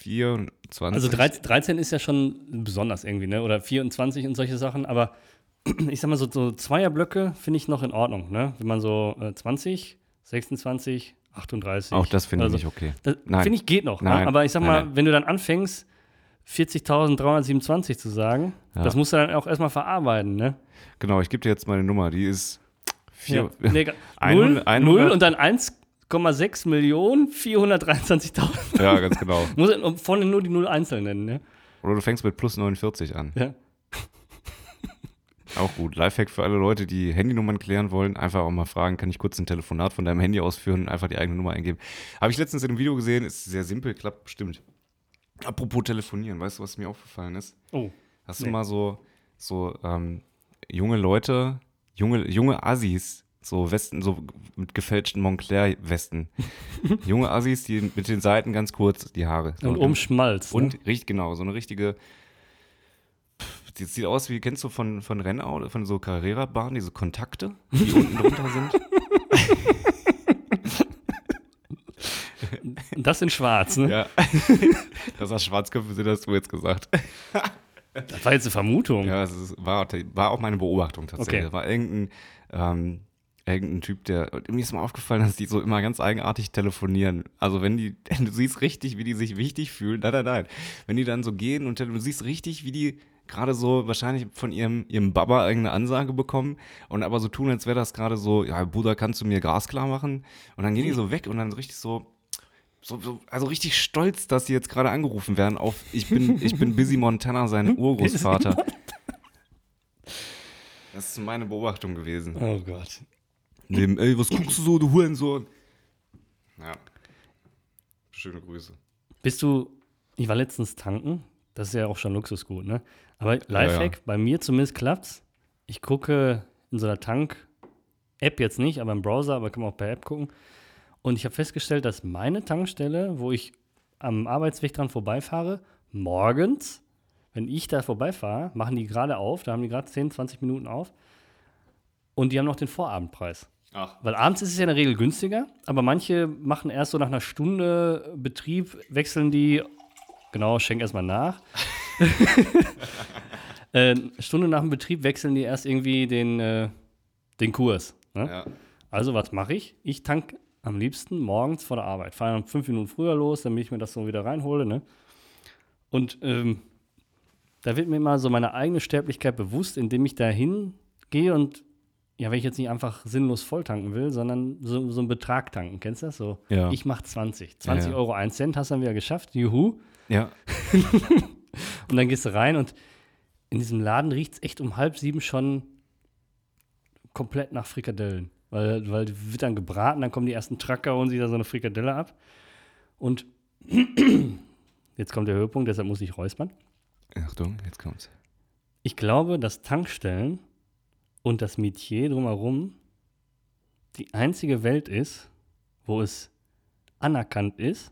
4, 20. also 13, 13 ist ja schon besonders irgendwie, ne? Oder 24 und solche Sachen, aber ich sag mal, so, so Zweierblöcke finde ich noch in Ordnung, ne? Wenn man so äh, 20, 26, 38. Auch das finde ich also, nicht okay. Finde ich geht noch. Nein. Ne? Aber ich sag Nein, mal, nein. wenn du dann anfängst, 40.327 zu sagen, Ja. das musst du dann auch erstmal verarbeiten, ne? Genau, ich gebe dir jetzt meine Nummer. Die ist 4. Ja. Nee, ga- 100, 0, 100. 0 und dann 1,6 Millionen 423.000. Ja, ganz genau. Muss vorne nur die 0 einzeln nennen, ne? Oder du fängst mit plus 49 an. Ja. Auch gut. Lifehack für alle Leute, die Handynummern klären wollen. Einfach auch mal fragen, kann ich kurz ein Telefonat von deinem Handy ausführen und einfach die eigene Nummer eingeben. Habe ich letztens in einem Video gesehen, ist sehr simpel, klappt bestimmt. Apropos telefonieren, weißt du, was mir aufgefallen ist? Oh. Hast du Nee. mal so, so ähm, junge Leute, junge, junge Assis, so Westen, so mit gefälschten Montclair-Westen. junge Assis, die mit den Seiten ganz kurz die Haare. Und umschmalzt. Ne? und richtig, genau, so eine richtige. Die sieht aus wie, kennst du von, von Rennauto, von so Carrera-Bahnen, diese Kontakte, die unten drunter sind? Das in schwarz, ne? Ja. Das Schwarzköpfe sind, hast du jetzt gesagt. Das war jetzt eine Vermutung. Ja, es war, war auch meine Beobachtung tatsächlich. Okay. Das war irgendein, ähm, irgendein Typ, der. und Mir ist mal aufgefallen, dass die so immer ganz eigenartig telefonieren. Also, wenn die. Du siehst richtig, wie die sich wichtig fühlen. Nein, nein, nein. Wenn die dann so gehen und du siehst richtig, wie die gerade so wahrscheinlich von ihrem, ihrem Baba irgendeine Ansage bekommen und aber so tun, als wäre das gerade so, ja, Bruder, kannst du mir Gas klar machen? Und dann gehen die so weg und dann richtig so, so, so, also richtig stolz, dass sie jetzt gerade angerufen werden auf ich bin, ich bin Busy Montana, sein Urgroßvater. Das ist meine Beobachtung gewesen. Oh Gott. Neben, ey, was guckst du so, du Hurensohn? Ja. Schöne Grüße. Bist du, ich war letztens tanken, das ist ja auch schon Luxusgut, ne? Aber Lifehack, ja. bei mir zumindest klappt's. Ich gucke in so einer Tank-App jetzt nicht, aber im Browser, aber kann man auch per App gucken. Und ich habe festgestellt, dass meine Tankstelle, wo ich am Arbeitsweg dran vorbeifahre, morgens, wenn ich da vorbeifahre, machen die gerade auf, da haben die gerade 10, 20 Minuten auf. Und die haben noch den Vorabendpreis. Ach. Weil abends ist es ja in der Regel günstiger, aber manche machen erst so nach einer Stunde Betrieb, wechseln die, genau, schenk erstmal nach. äh, Stunde nach dem Betrieb wechseln die erst irgendwie den, äh, den Kurs. Ne? Ja. Also, was mache ich? Ich tank am liebsten morgens vor der Arbeit. Fahre dann fünf Minuten früher los, damit ich mir das so wieder reinhole. Ne? Und ähm, da wird mir mal so meine eigene Sterblichkeit bewusst, indem ich da hingehe und, ja, wenn ich jetzt nicht einfach sinnlos voll tanken will, sondern so, so einen Betrag tanken. Kennst du das? So, Ja. ich mache 20. 20 Ja, ja. Euro 1 Cent hast du dann wieder geschafft. Juhu. Ja. Und dann gehst du rein und in diesem Laden riecht es echt um halb sieben schon komplett nach Frikadellen. Weil, weil die wird dann gebraten, dann kommen die ersten Tracker und sich da so eine Frikadelle ab. Und jetzt kommt der Höhepunkt, deshalb muss ich räuspern. Achtung, jetzt kommt's. Ich glaube, dass Tankstellen und das Metier drumherum die einzige Welt ist, wo es anerkannt ist,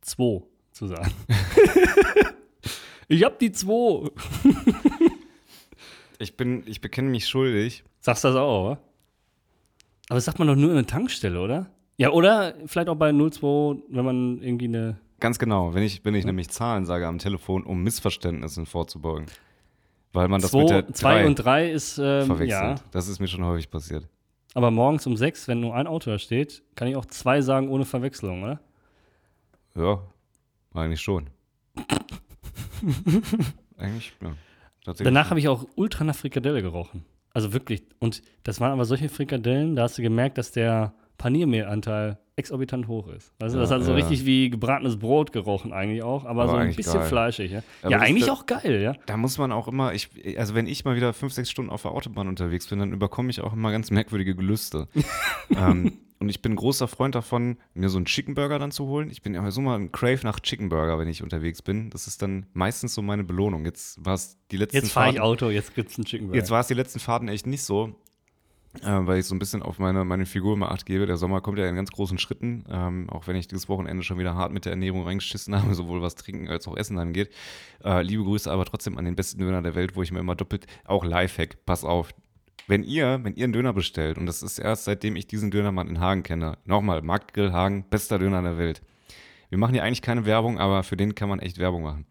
zwei zu sagen. ich hab die zwei. Ich bin, ich bekenne mich schuldig. Sagst du das auch, oder? Aber das sagt man doch nur in der Tankstelle, oder? Ja, oder vielleicht auch bei 02, wenn man irgendwie eine. Ganz genau, wenn ich, wenn ich nämlich Zahlen sage am Telefon, um Missverständnissen vorzubeugen. Weil man das mit 2 der zwei 3 und 3 ist, ähm, verwechselt. ja. Das ist mir schon häufig passiert. Aber morgens um 6, wenn nur ein Auto da steht, kann ich auch zwei sagen ohne Verwechslung, oder? Ja, eigentlich schon. eigentlich, ja. Danach habe ich auch ultra nach Frikadelle gerochen. Also wirklich. Und das waren aber solche Frikadellen, da hast du gemerkt, dass der Paniermehlanteil exorbitant hoch ist. Also Ja, das hat so ja. richtig wie gebratenes Brot gerochen eigentlich auch, aber, Aber so ein bisschen geil. fleischig. Ja, ja eigentlich das- auch geil, ja. Da muss man auch immer, ich, also wenn ich mal wieder fünf, sechs Stunden auf der Autobahn unterwegs bin, dann überkomme ich auch immer ganz merkwürdige Gelüste. ähm, und ich bin großer Freund davon, mir so einen Chicken Burger dann zu holen. Ich bin ja so mal ein Crave nach Chicken Burger, wenn ich unterwegs bin. Das ist dann meistens so meine Belohnung. Jetzt war es die letzten Jetzt fahre ich Auto, jetzt gibt's einen Chicken Burger. Jetzt war es die letzten Fahrten echt nicht so, äh, weil ich so ein bisschen auf meine, meine Figur immer Acht gebe. Der Sommer kommt ja in ganz großen Schritten, ähm, auch wenn ich dieses Wochenende schon wieder hart mit der Ernährung reingeschissen habe, sowohl was Trinken als auch Essen angeht. Äh, liebe Grüße aber trotzdem an den besten Döner der Welt, wo ich mir immer doppelt, auch Lifehack, pass auf. Wenn ihr, wenn ihr einen Döner bestellt, und das ist erst seitdem ich diesen Dönermann in Hagen kenne, nochmal, Marktgrill Hagen, bester Döner der Welt. Wir machen hier eigentlich keine Werbung, aber für den kann man echt Werbung machen.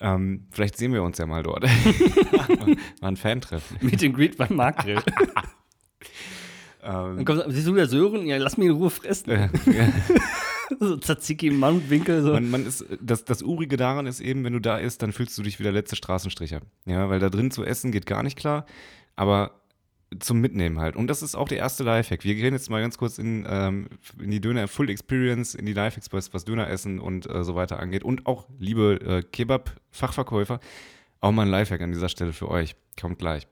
Ähm, vielleicht sehen wir uns ja mal dort. mal ein Fan-Treffen. Meet and Greet beim Marktgrill. Ähm, Dann kommt, siehst du wieder Sören? Ja, lass mich in Ruhe fressen. äh, ja. so Tzatziki im Mundwinkel. So. man, man ist, das, das Urige daran ist eben, wenn du da isst, dann fühlst du dich wie der letzte Straßenstricher. Ja, weil da drin zu essen geht gar nicht klar, aber zum Mitnehmen halt. Und das ist auch der erste Lifehack. Wir gehen jetzt mal ganz kurz in, ähm, in die Döner Full Experience, in die Lifehacks, was, was Döner essen und äh, so weiter angeht. Und auch liebe äh, Kebab-Fachverkäufer, Auch mal ein Lifehack an dieser Stelle für euch. Kommt gleich.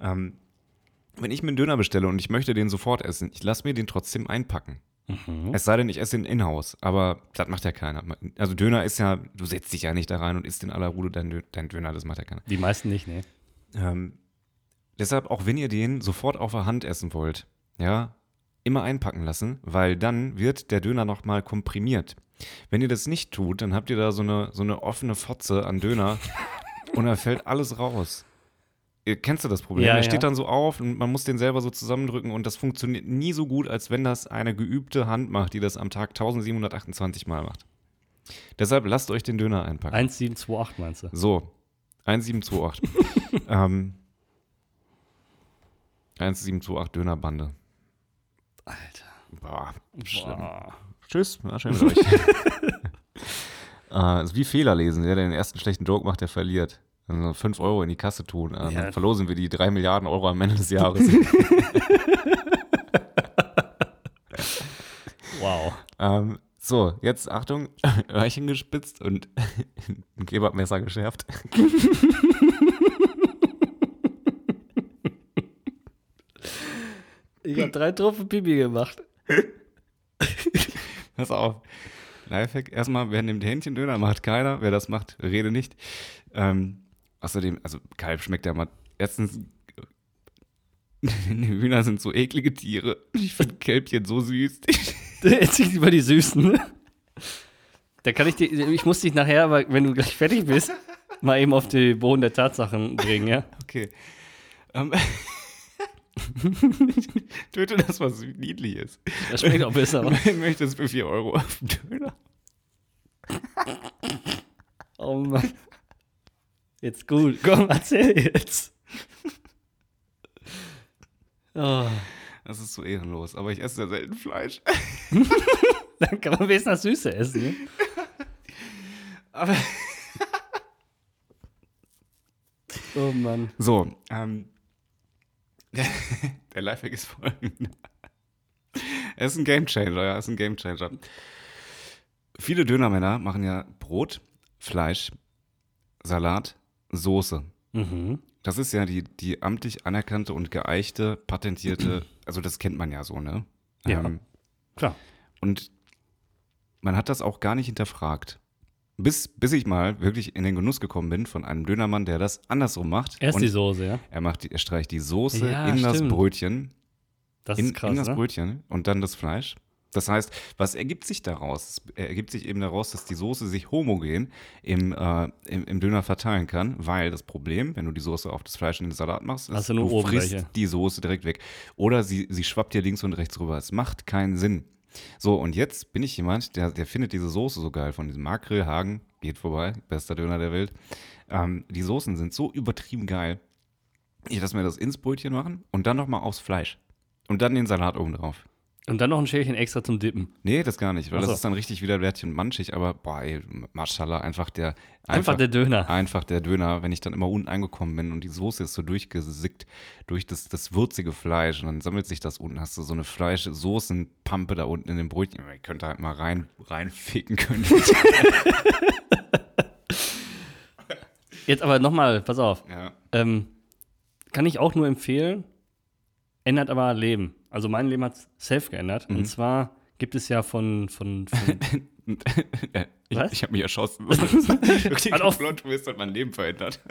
Ähm, wenn ich mir einen Döner bestelle und ich möchte den sofort essen, ich lasse mir den trotzdem einpacken. Mhm. Es sei denn, ich esse den in-house, aber das macht ja keiner. Also Döner ist ja, du setzt dich ja nicht da rein und isst in aller Ruhe dein, Dö- dein Döner, das macht ja keiner. Die meisten nicht, ne? Ähm, deshalb, auch wenn ihr den sofort auf der Hand essen wollt, ja, immer einpacken lassen, weil dann wird der Döner nochmal komprimiert. Wenn ihr das nicht tut, dann habt ihr da so eine, so eine offene Fotze an Döner und da fällt alles raus. Ihr kennst du das Problem? Ja, ja. steht dann so auf und man muss den selber so zusammendrücken und das funktioniert nie so gut, als wenn das eine geübte Hand macht, die das am Tag 1728 Mal macht. Deshalb lasst euch den Döner einpacken. 1728 meinst du? So, 1728. ähm, 1728 Dönerbande. Alter. Boah, schlimm. Boah. Tschüss, war schön mit euch. äh, ist wie Fehler lesen. Der, der den ersten schlechten Joke macht, der verliert. Also 5 Euro in die Kasse tun. Äh, Ja. Dann verlosen wir die 3 Milliarden Euro am Ende des Jahres. Wow. ähm, so, jetzt Achtung, Öhrchen gespitzt und ein Kebabmesser geschärft. Ich habe drei Tropfen Pipi gemacht. Pass auf. Lifehack, erstmal, wer nimmt Hähnchendöner, macht keiner. Wer das macht, rede nicht. Ähm, außerdem, also Kalb schmeckt ja mal. Erstens, Hühner sind so eklige Tiere. Ich finde Kälbchen so süß. Jetzt nicht über die Süßen. ne? Da kann ich dir, ich muss dich nachher, aber wenn du gleich fertig bist, mal eben auf den Boden der Tatsachen bringen, ja? Okay. Ähm, Töte das, was niedlich ist. Das schmeckt auch besser. aber- Wer möchte es für 4 Euro auf den Döner? Oh Mann. Jetzt gut. Komm, erzähl jetzt. Oh, Das ist so ehrenlos. Aber ich esse ja selten Fleisch. dann kann man wenigstens das Süße essen. Ne? Aber Oh Mann. So, ähm, der Lifehack ist folgender. Er ist ein Gamechanger, ja, er ist ein Gamechanger. Viele Dönermänner machen ja Brot, Fleisch, Salat, Soße. Mhm. Das ist ja die, die amtlich anerkannte und geeichte, patentierte, also das kennt man ja so, ne? Ja. Ähm, Klar. und man hat das auch gar nicht hinterfragt. Bis, bis ich mal wirklich in den Genuss gekommen bin von einem Dönermann, der das andersrum macht. Erst und die Soße, ja? er, macht die, er streicht die Soße Ja, in das stimmt. Brötchen, Das in, ist krass, in das ne? Brötchen und dann das Fleisch. Das heißt, was ergibt sich daraus? Es ergibt sich eben daraus, dass die Soße sich homogen im, äh, im, im Döner verteilen kann, weil das Problem, wenn du die Soße auf das Fleisch in den Salat machst, ist, Hast du nur du frisst Oberfläche. die Soße direkt weg. Oder sie, sie schwappt dir links und rechts rüber. Es macht keinen Sinn. So, und jetzt bin ich jemand, der, der findet diese Soße so geil von diesem Makrill, Hagen, geht vorbei, bester Döner der Welt. Ähm, die Soßen sind so übertrieben geil. Ich lasse mir das ins Brötchen machen und dann nochmal aufs Fleisch. Und dann den Salat oben drauf. Und dann noch ein Schälchen extra zum Dippen. Nee, das gar nicht, weil so. das ist dann richtig wieder Wärtchen manchig, aber boah, ey, Maschallah, einfach der Einfach, der Döner. einfach der Döner, wenn ich dann immer unten angekommen bin und die Soße ist so durchgesickt durch das, das würzige Fleisch und dann sammelt sich das unten, hast du so eine Fleisch-Soßenpampe da unten in dem Brötchen. Ich könnte halt mal rein, reinficken können. Jetzt aber nochmal, pass auf. ja. Ähm, kann ich auch nur empfehlen, ändert aber Leben. Also mein Leben hat safe geändert. Mhm. Und zwar gibt es ja von, von, von ich Was? ich habe mich erschossen. Wirklich Hat auch- Plot Twist hat mein Leben verändert.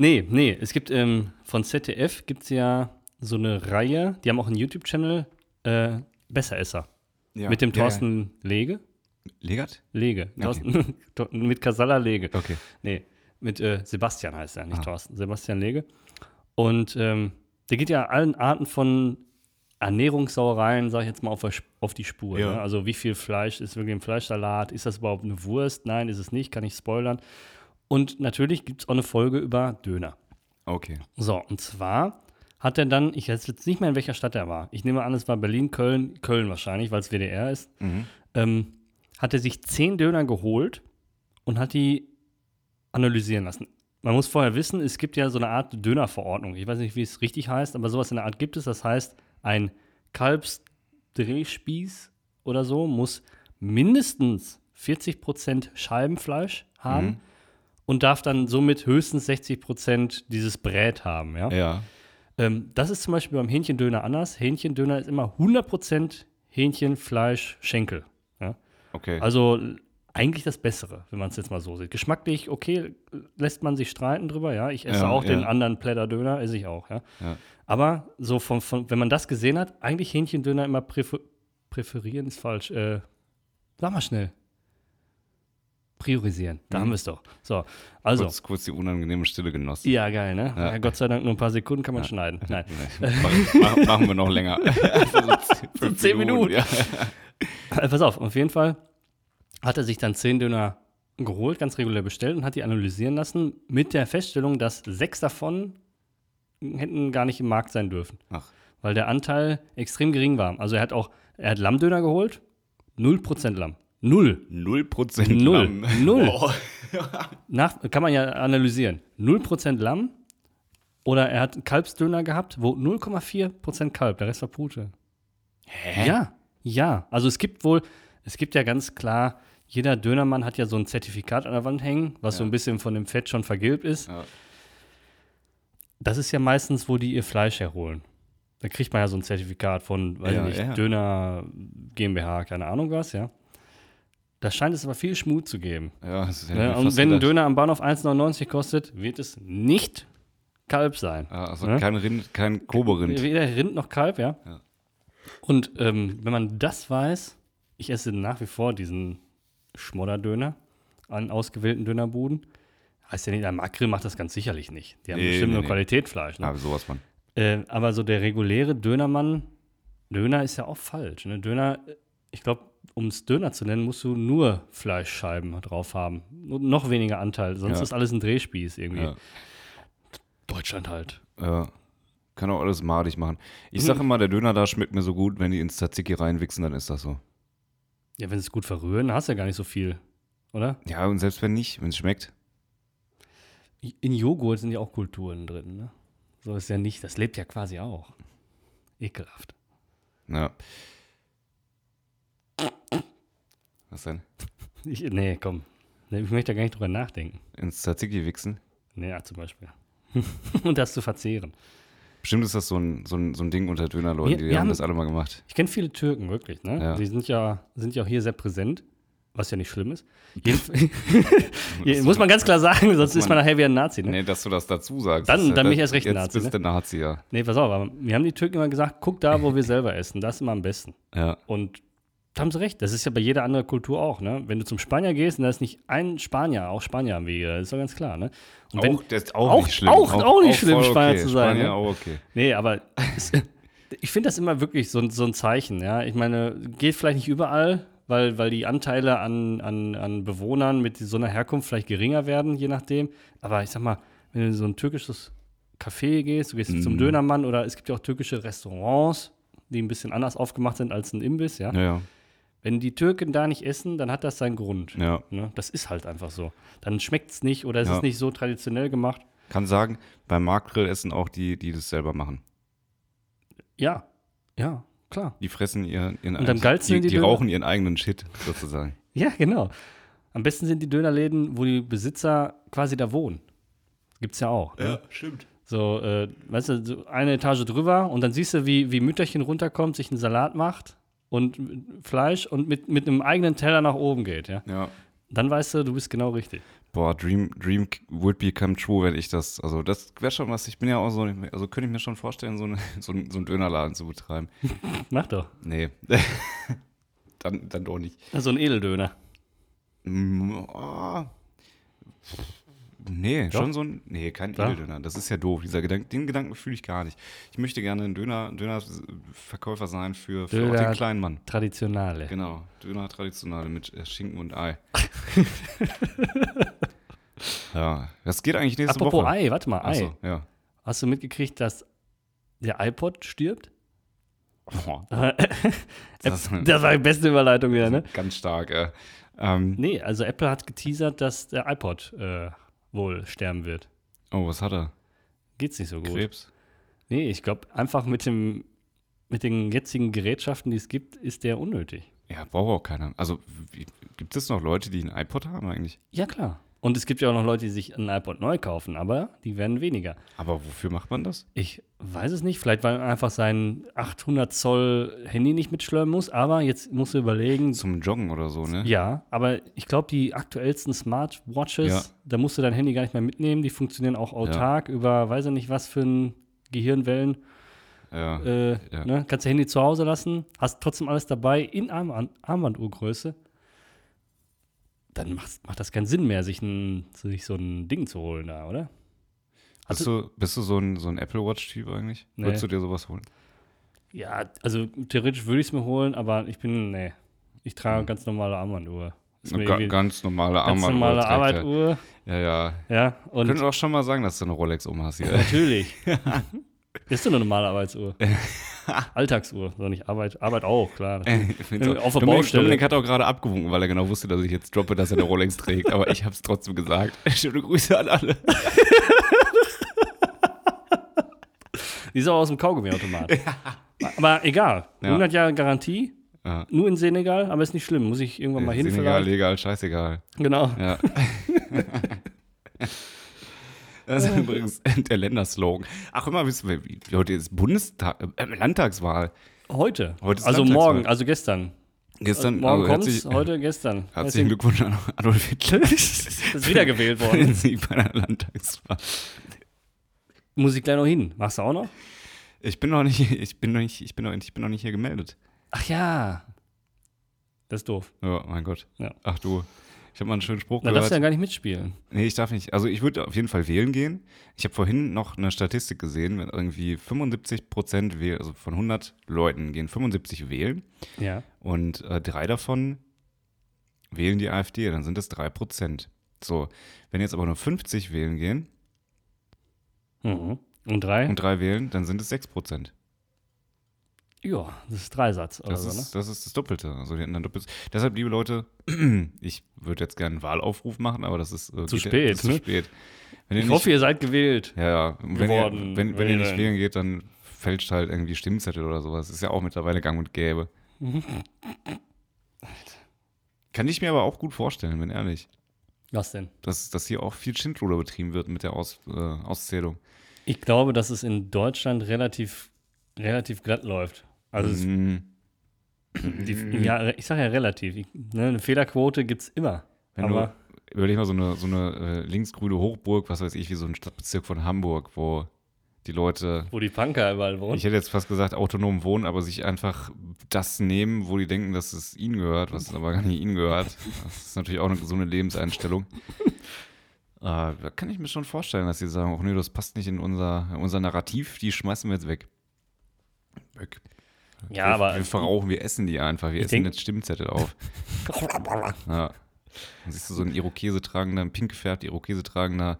Nee, nee, es gibt ähm, von ZDF gibt es ja so eine Reihe, die haben auch einen YouTube-Channel, äh, Besseresser. Ja. Mit dem Ja, Thorsten Lege. Ja. Legert? Lege. Okay. Thorsten, Thor- mit Casalla Lege. Okay. Nee, mit äh, Sebastian heißt er, nicht Ah. Thorsten. Sebastian Lege. Und ähm, der geht ja allen Arten von Ernährungssauereien, sag ich jetzt mal, auf, auf die Spur. Ja. Ne? Also wie viel Fleisch ist wirklich im Fleischsalat? Ist das überhaupt eine Wurst? Nein, ist es nicht, kann ich spoilern. Und natürlich gibt es auch eine Folge über Döner. Okay. So, und zwar hat er dann, ich weiß jetzt nicht mehr, in welcher Stadt er war. Ich nehme an, es war Berlin, Köln, Köln wahrscheinlich, weil es WDR ist. Mhm. Ähm, hat er sich zehn Döner geholt und hat die analysieren lassen. Man muss vorher wissen, es gibt ja so eine Art Dönerverordnung. Ich weiß nicht, wie es richtig heißt, aber sowas in der Art gibt es. Das heißt, ein Kalbsdrehspieß oder so muss mindestens 40% Scheibenfleisch haben Mhm. und darf dann somit höchstens 60 Prozent dieses Brät haben, ja. Ja. Ähm, das ist zum Beispiel beim Hähnchendöner anders. Hähnchendöner ist immer 100 Prozent Hähnchen, Fleisch, Schenkel. Ja? Okay. Also eigentlich das Bessere, wenn man es jetzt mal so sieht. Geschmacklich, okay, lässt man sich streiten drüber, ja. Ich esse Ja, auch den ja. anderen Plätterdöner, esse ich auch, ja. Ja. Aber so von, von, wenn man das gesehen hat, eigentlich Hähnchendöner immer präfer präferieren ist falsch. Äh, sag mal schnell. Priorisieren. Da Mhm. haben wir es doch. So, also. kurz, kurz die unangenehme Stille genossen. Ja, geil, ne? Ja. Gott sei Dank nur ein paar Sekunden kann man schneiden. Nein. Machen wir noch länger. So zehn- fünf zehn Minuten. Ja. Pass auf, auf jeden Fall hat er sich dann zehn Döner geholt, ganz regulär bestellt und hat die analysieren lassen mit der Feststellung, dass sechs davon hätten gar nicht im Markt sein dürfen, Ach, weil der Anteil extrem gering war. Also er hat auch, er hat Lammdöner geholt, 0% Lamm. Null. 0% Null. Lamm. Null. Boah. Nach, kann man ja analysieren. 0% Lamm oder er hat einen Kalbsdöner gehabt, wo 0,4% Kalb, der Rest war Pute. Hä? Ja, ja. Also es gibt wohl, es gibt ja ganz klar, jeder Dönermann hat ja so ein Zertifikat an der Wand hängen, was so Ja. ein bisschen von dem Fett schon vergilbt ist. Ja. Das ist ja meistens, wo die ihr Fleisch herholen. Da kriegt man ja so ein Zertifikat von, weiß Ja, ich nicht. Döner GmbH, keine Ahnung was, ja. Da scheint es aber viel Schmut zu geben. Ja, das ist ja Ne? Und wenn ein. Döner am Bahnhof 1,99 kostet, wird es nicht Kalb sein. Also Ne? kein Rind, kein Koberind. Weder Rind noch Kalb, ja. Ja. Und ähm, wenn man das weiß, ich esse nach wie vor diesen Schmodderdöner an ausgewählten Dönerbuden. Heißt ja nicht, der Makrill macht das ganz sicherlich nicht. Die haben Nee, bestimmt nee, nur nee. Qualitätsfleisch. Ne? Aber sowas von. Äh, aber so der reguläre Dönermann, Döner ist ja auch falsch. Ne? Döner, ich glaube, um es Döner zu nennen, musst du nur Fleischscheiben drauf haben. Noch weniger Anteil, sonst Ja. ist alles ein Drehspieß irgendwie. Ja. Deutschland halt. Ja. Kann auch alles madig machen. Mhm. Ich sage immer, der Döner da schmeckt mir so gut, wenn die ins Tzatziki reinwichsen, dann ist das so. Ja, wenn sie es gut verrühren, dann hast du ja gar nicht so viel, oder? Ja, und selbst wenn nicht, wenn es schmeckt. In Joghurt sind ja auch Kulturen drin, ne? So ist ja nicht, das lebt ja quasi auch. Ekelhaft. Ja. Was denn? Ich, nee, komm. Ich möchte da gar nicht drüber nachdenken. Ins Tzatziki wichsen? Nee, ja, zum Beispiel. Und das zu verzehren. Bestimmt ist das so ein, so ein, so ein Ding unter Dönerleuten, Wir- die wir haben das alle mal gemacht. Ich kenne viele Türken, wirklich, ne? Ja. Die sind ja, sind ja auch hier sehr präsent, was ja nicht schlimm ist. Muss man ganz klar sagen, sonst ist man man- nachher wie ein Nazi, ne? Nee, dass du das dazu sagst. Dann- dann bin ich erst recht ein Jetzt Nazi, bist ne? du Nazi, ja. Nee, pass auf, aber wir haben die Türken immer gesagt, guck da, wo wir selber essen, das ist immer am besten. Ja. Und haben sie recht, das ist ja bei jeder anderen Kultur auch, ne? Wenn du zum Spanier gehst und da ist nicht ein Spanier, auch Spanier wir hier, das ist doch ganz klar, ne? Und wenn, auch, das ist auch, auch- nicht schlimm. auch- auch nicht schlimm, Spanier okay. zu sein, Spanier ne? auch okay. Nee, aber ich finde das immer wirklich so, ein- so ein Zeichen, ja. Ich meine, geht vielleicht nicht überall, weil, weil die Anteile an, an, an Bewohnern mit so einer Herkunft vielleicht geringer werden, je nachdem. Aber ich sag mal, wenn du in so ein türkisches Café gehst, du gehst zum Mhm. Dönermann oder es gibt ja auch türkische Restaurants, die ein bisschen anders aufgemacht sind als ein Imbiss, ja. Ja, ja. Wenn die Türken da nicht essen, dann hat das seinen Grund. ja. Ne? Das ist halt einfach so. Dann schmeckt es nicht oder es Ja. ist nicht so traditionell gemacht. Kann sagen, beim Marktgrill essen auch die, die das selber machen. Ja, ja, klar. Die fressen ihren, ihren Und am geilsten die, sind die die rauchen ihren eigenen Shit, sozusagen. Ja, genau. Am besten sind die Dönerläden, wo die Besitzer quasi da wohnen. Gibt's ja auch. Ne? stimmt. So, äh, weißt du, so eine Etage drüber und dann siehst du, wie, wie Mütterchen runterkommt, sich einen Salat macht und Fleisch und mit, mit einem eigenen Teller nach oben geht, ja. Ja. Dann weißt du, du bist genau richtig. Boah, Dream, Dream would become true, wenn ich das, also das wäre schon was, ich bin ja auch so, also könnte ich mir schon vorstellen, so, eine, so, ein- so einen Dönerladen zu betreiben. Mach doch. Nee. dann, dann doch nicht. So ein Edeldöner. Mm, oh. Nee, Doch. schon so ein. Nee, kein Doch. Edeldöner. Das ist ja doof. Dieser Gedanke, den Gedanken fühle ich gar nicht. Ich möchte gerne ein Döner, Dönerverkäufer sein für, für Döner- den kleinen Mann. Traditionale. Genau. Döner traditionale mit äh, Schinken und Ei. ja, das geht eigentlich nächste Apropos Woche. Ei, warte mal, Ei. Achso, ja. Hast du mitgekriegt, dass der iPod stirbt? Oh, das, Das- war die beste Überleitung wieder, ne? Ganz stark. Äh. Ähm, Nee, also Apple hat geteasert, dass der iPod äh, wohl sterben wird. oh, was hat er? Geht's nicht so gut. Krebs? Nee, ich glaube, einfach mit, dem, mit den jetzigen Gerätschaften, die es gibt, ist der unnötig. Ja, braucht auch keiner. Also, gibt es noch Leute, die einen iPod haben eigentlich? Ja, klar. Und es gibt ja auch noch Leute, die sich ein iPod neu kaufen, aber die werden weniger. Aber wofür macht man das? Ich weiß es nicht, vielleicht weil man einfach sein 800 Zoll Handy nicht mitschleppen muss, aber jetzt musst du überlegen. Zum Joggen oder so, ne? Ja, aber ich glaube, die aktuellsten Smartwatches, Ja. da musst du dein Handy gar nicht mehr mitnehmen, die funktionieren auch autark über, weiß ich nicht, was für ein Gehirnwellen. Ja. Äh, Ja. ne? Kannst dein Handy zu Hause lassen, hast trotzdem alles dabei in Armband Armbanduhrgröße. Dann macht, macht das keinen Sinn mehr, sich, ein, sich so ein Ding zu holen da, oder? Bist du, bist du so ein, so ein Apple Watch-Typ eigentlich? Nee. Würdest du dir sowas holen? Ja, also theoretisch würde ich es mir holen, aber ich bin, nee. Ich trage ganz normale Armbanduhr. Ga ganz normale ganz Armbanduhr. normale trägt er. Arbeituhr. Ja, ja. Ja, und Können auch schon mal sagen, dass du eine Rolex um hast hier. natürlich. Ist so eine normale Arbeitsuhr. Alltagsuhr, so nicht Arbeit. Arbeit auch, klar. Auch- Auf der Dominik, Baustelle. Dominik hat auch gerade abgewunken, weil er genau wusste, dass ich jetzt droppe, dass er eine Rolex trägt. Aber ich habe es trotzdem gesagt. Schöne Grüße an alle. Die ist auch aus dem Kaugummiautomat. Aber egal. Ja. 100 Jahre Garantie. Ja. Nur in Senegal, aber ist nicht schlimm. Muss ich irgendwann mal hin Senegal, vielleicht. legal, scheißegal. Genau. Ja. Das ist übrigens der Länderslogan. Ach, immer wissen wir, heute ist Bundestag, äh, Landtagswahl. Heute. Heute also Landtagswahl. morgen, also gestern. Gestern, morgen also kommt's, herzlich, heute, gestern. herzlichen Glückwunsch an Adolf Hitler. Ist wiedergewählt worden. den Sieg bei der Landtagswahl. Muss ich gleich noch hin. Machst du auch noch? Ich bin noch nicht, ich bin noch nicht, ich bin noch, ich bin noch nicht hier gemeldet. Ach ja. Das ist doof. Ja, mein Gott. Ja. Ach du, ich habe mal einen schönen Spruch Da darfst gehört. du ja gar nicht mitspielen. Nee, ich darf nicht. Also ich würde auf jeden Fall wählen gehen. Ich habe vorhin noch eine Statistik gesehen, wenn irgendwie 75 Prozent wählen, also von 100 Leuten gehen 75 wählen Ja. und äh, drei davon wählen die AfD, dann sind es drei Prozent. So, wenn jetzt aber nur 50 wählen gehen Mhm. Und drei? und drei wählen, dann sind es 6 Prozent. Ja, das ist Dreisatz Das, so, ne? ist, das ist das Doppelte. Also die dann doppelt. Deshalb, liebe Leute, ich würde jetzt gerne einen Wahlaufruf machen, aber das ist äh, Zu spät, ist zu ne? spät. Wenn ihr Ich nicht, hoffe, ihr seid gewählt. ja, ja. Wenn, ihr, geworden, wenn, wenn ihr nicht wählen. wählen geht, dann fälscht halt irgendwie Stimmzettel oder sowas. Ist ja auch mittlerweile gang und gäbe. Kann ich mir aber auch gut vorstellen, bin ehrlich. Was denn? Dass, dass hier auch viel Schindluder betrieben wird mit der Aus, äh, Auszählung. Ich glaube, dass es in Deutschland relativ, relativ glatt läuft. Also Mhm. die, ja, ich sage ja relativ. Ne, eine Fehlerquote gibt es immer. Wenn aber du, überleg mal so eine, so eine äh, linksgrüne Hochburg, was weiß ich, wie so ein Stadtbezirk von Hamburg, wo die Leute wo die Punker überall wohnen. Ich hätte jetzt fast gesagt, autonom wohnen, aber sich einfach das nehmen, wo die denken, dass es ihnen gehört, was aber gar nicht ihnen gehört. Das ist natürlich auch eine gesunde Lebenseinstellung. äh, da kann ich mir schon vorstellen, dass sie sagen, oh nee, das passt nicht in unser, in unser Narrativ, die schmeißen wir jetzt weg. Weg. Ja, wir, aber Wir verrauchen, wir essen die einfach, wir essen denk- jetzt Stimmzettel auf. Ja. Dann siehst du so einen Irokese tragender, ein pink gefärbter Irokese tragender,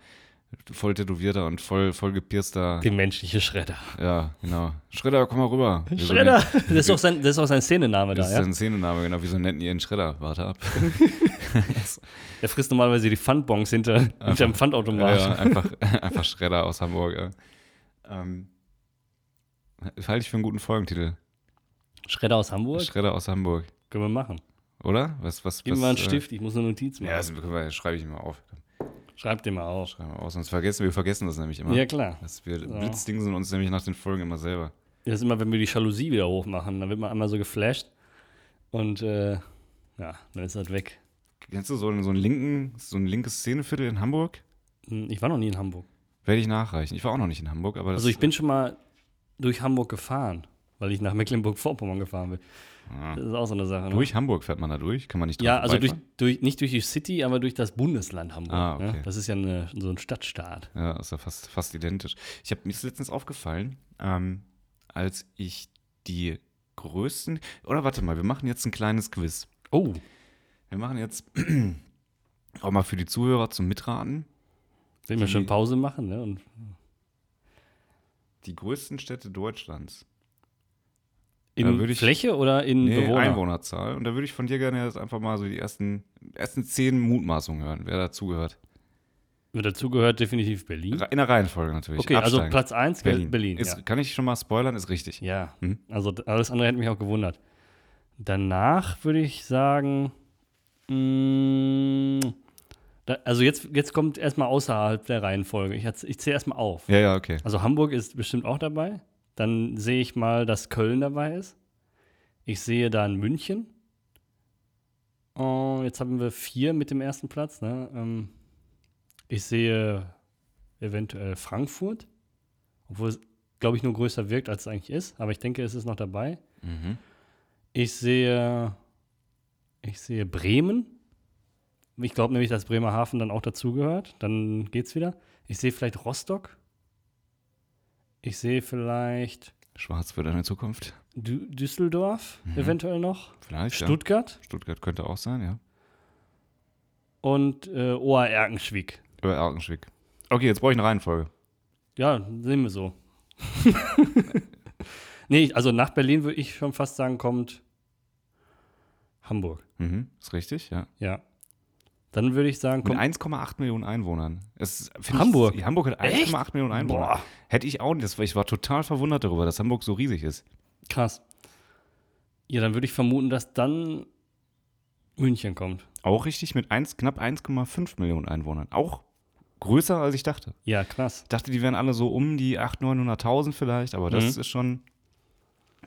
voll tätowierter und voll, voll gepierster die menschliche Schredder. ja, genau. Schredder, komm mal rüber. Wir so Schredder! nennen- Das ist auch sein, das ist auch sein Szenename Das da, ist ja? ein Szenenname, genau. Wieso nennen die ihren Schredder? Warte ab. Er frisst normalerweise die Pfandbons hinter, hinter dem Pfandautomat. ja, einfach, einfach Schredder aus Hamburg. Ja. Ähm, halte ich für einen guten Folgentitel. Schredder aus Hamburg? Schredder aus Hamburg. Können wir machen. Oder? Was, was, Gib mir mal einen äh, Stift, ich muss eine Notiz machen. Ja, das wir- schreibe ich mal auf. Schreib dir mal auf. Schreiben wir aus, sonst vergessen wir vergessen das nämlich immer. Ja, klar. Dass wir Ja. blitzdingsen uns nämlich nach den Folgen immer selber. Das ist immer, wenn wir die Jalousie wieder hochmachen, dann wird man einmal so geflasht und äh, ja, dann ist das weg. Kennst du so einen, so einen linken, so ein linkes Szeneviertel in Hamburg? Hm, Ich war noch nie in Hamburg. Werde ich nachreichen. Ich war auch noch nicht in Hamburg, aber Also ich bin schon mal durch Hamburg gefahren, weil ich nach Mecklenburg-Vorpommern gefahren bin. Ah. Das ist auch so eine Sache. Ne? Durch Hamburg fährt man da durch? Kann man nicht ja, dran also durch, durch, nicht durch die City, aber durch das Bundesland Hamburg. Ah, okay. ne? Das ist ja eine, so ein Stadtstaat. Ja, ist ja fast, fast identisch. Ich habe mir ist letztens aufgefallen, ähm, als ich die größten. Oder warte mal, wir machen jetzt ein kleines Quiz. Oh, Wir machen jetzt auch mal für die Zuhörer zum Mitraten wenn wir schon Pause machen, ne? Und die größten Städte Deutschlands. In ich- Fläche oder in Nee, Bewohner? Einwohnerzahl. Und da würde ich von dir gerne jetzt einfach mal so die ersten, ersten zehn Mutmaßungen hören, wer dazugehört. Wird dazugehört definitiv Berlin. In der Reihenfolge natürlich. Okay, also Absteigen. Platz 1 Berlin. Berlin. ist, ja. Kann ich schon mal spoilern, ist richtig. Ja, Hm? also alles andere hätte mich auch gewundert. Danach würde ich sagen, mh, Da, also jetzt, jetzt kommt erstmal außerhalb der Reihenfolge. Ich, ich zähle erstmal auf. Ja, ja, okay. Also Hamburg ist bestimmt auch dabei. Dann sehe ich mal, dass Köln dabei ist. Ich sehe dann München. Oh, jetzt haben wir vier mit dem ersten Platz. Ne? Ähm, ich sehe eventuell Frankfurt, obwohl es, glaube ich, nur größer wirkt, als es eigentlich ist. Aber ich denke, es ist noch dabei. Mhm. Ich sehe, ich sehe Bremen. Ich glaube nämlich, dass Bremerhaven dann auch dazugehört. Dann geht's wieder. Ich sehe vielleicht Rostock. Ich sehe vielleicht Schwarz für deine Zukunft. Dü Düsseldorf eventuell noch. Vielleicht. Stuttgart Ja. Stuttgart könnte auch sein, ja. und äh, OR Erkenschwick. Über Erkenschwick. Okay, jetzt brauche ich eine Reihenfolge. Ja, sehen wir so. nee, also nach Berlin würde ich schon fast sagen, kommt Hamburg. Mhm. Ist richtig, ja. Ja. Dann würde ich sagen, Mit kommt 1,8 Millionen Einwohnern. Es, Hamburg? Ich, Hamburg hat 1,8 Millionen Einwohner. Boah. Hätte ich auch nicht. Das war- Ich war total verwundert darüber, dass Hamburg so riesig ist. krass. Ja, dann würde ich vermuten, dass dann München kommt. Auch richtig mit 1, knapp 1,5 Millionen Einwohnern. Auch größer, als ich dachte. Ja, krass. Ich dachte, die wären alle so um die 800.000, 900.000 vielleicht, aber das Mhm. ist schon,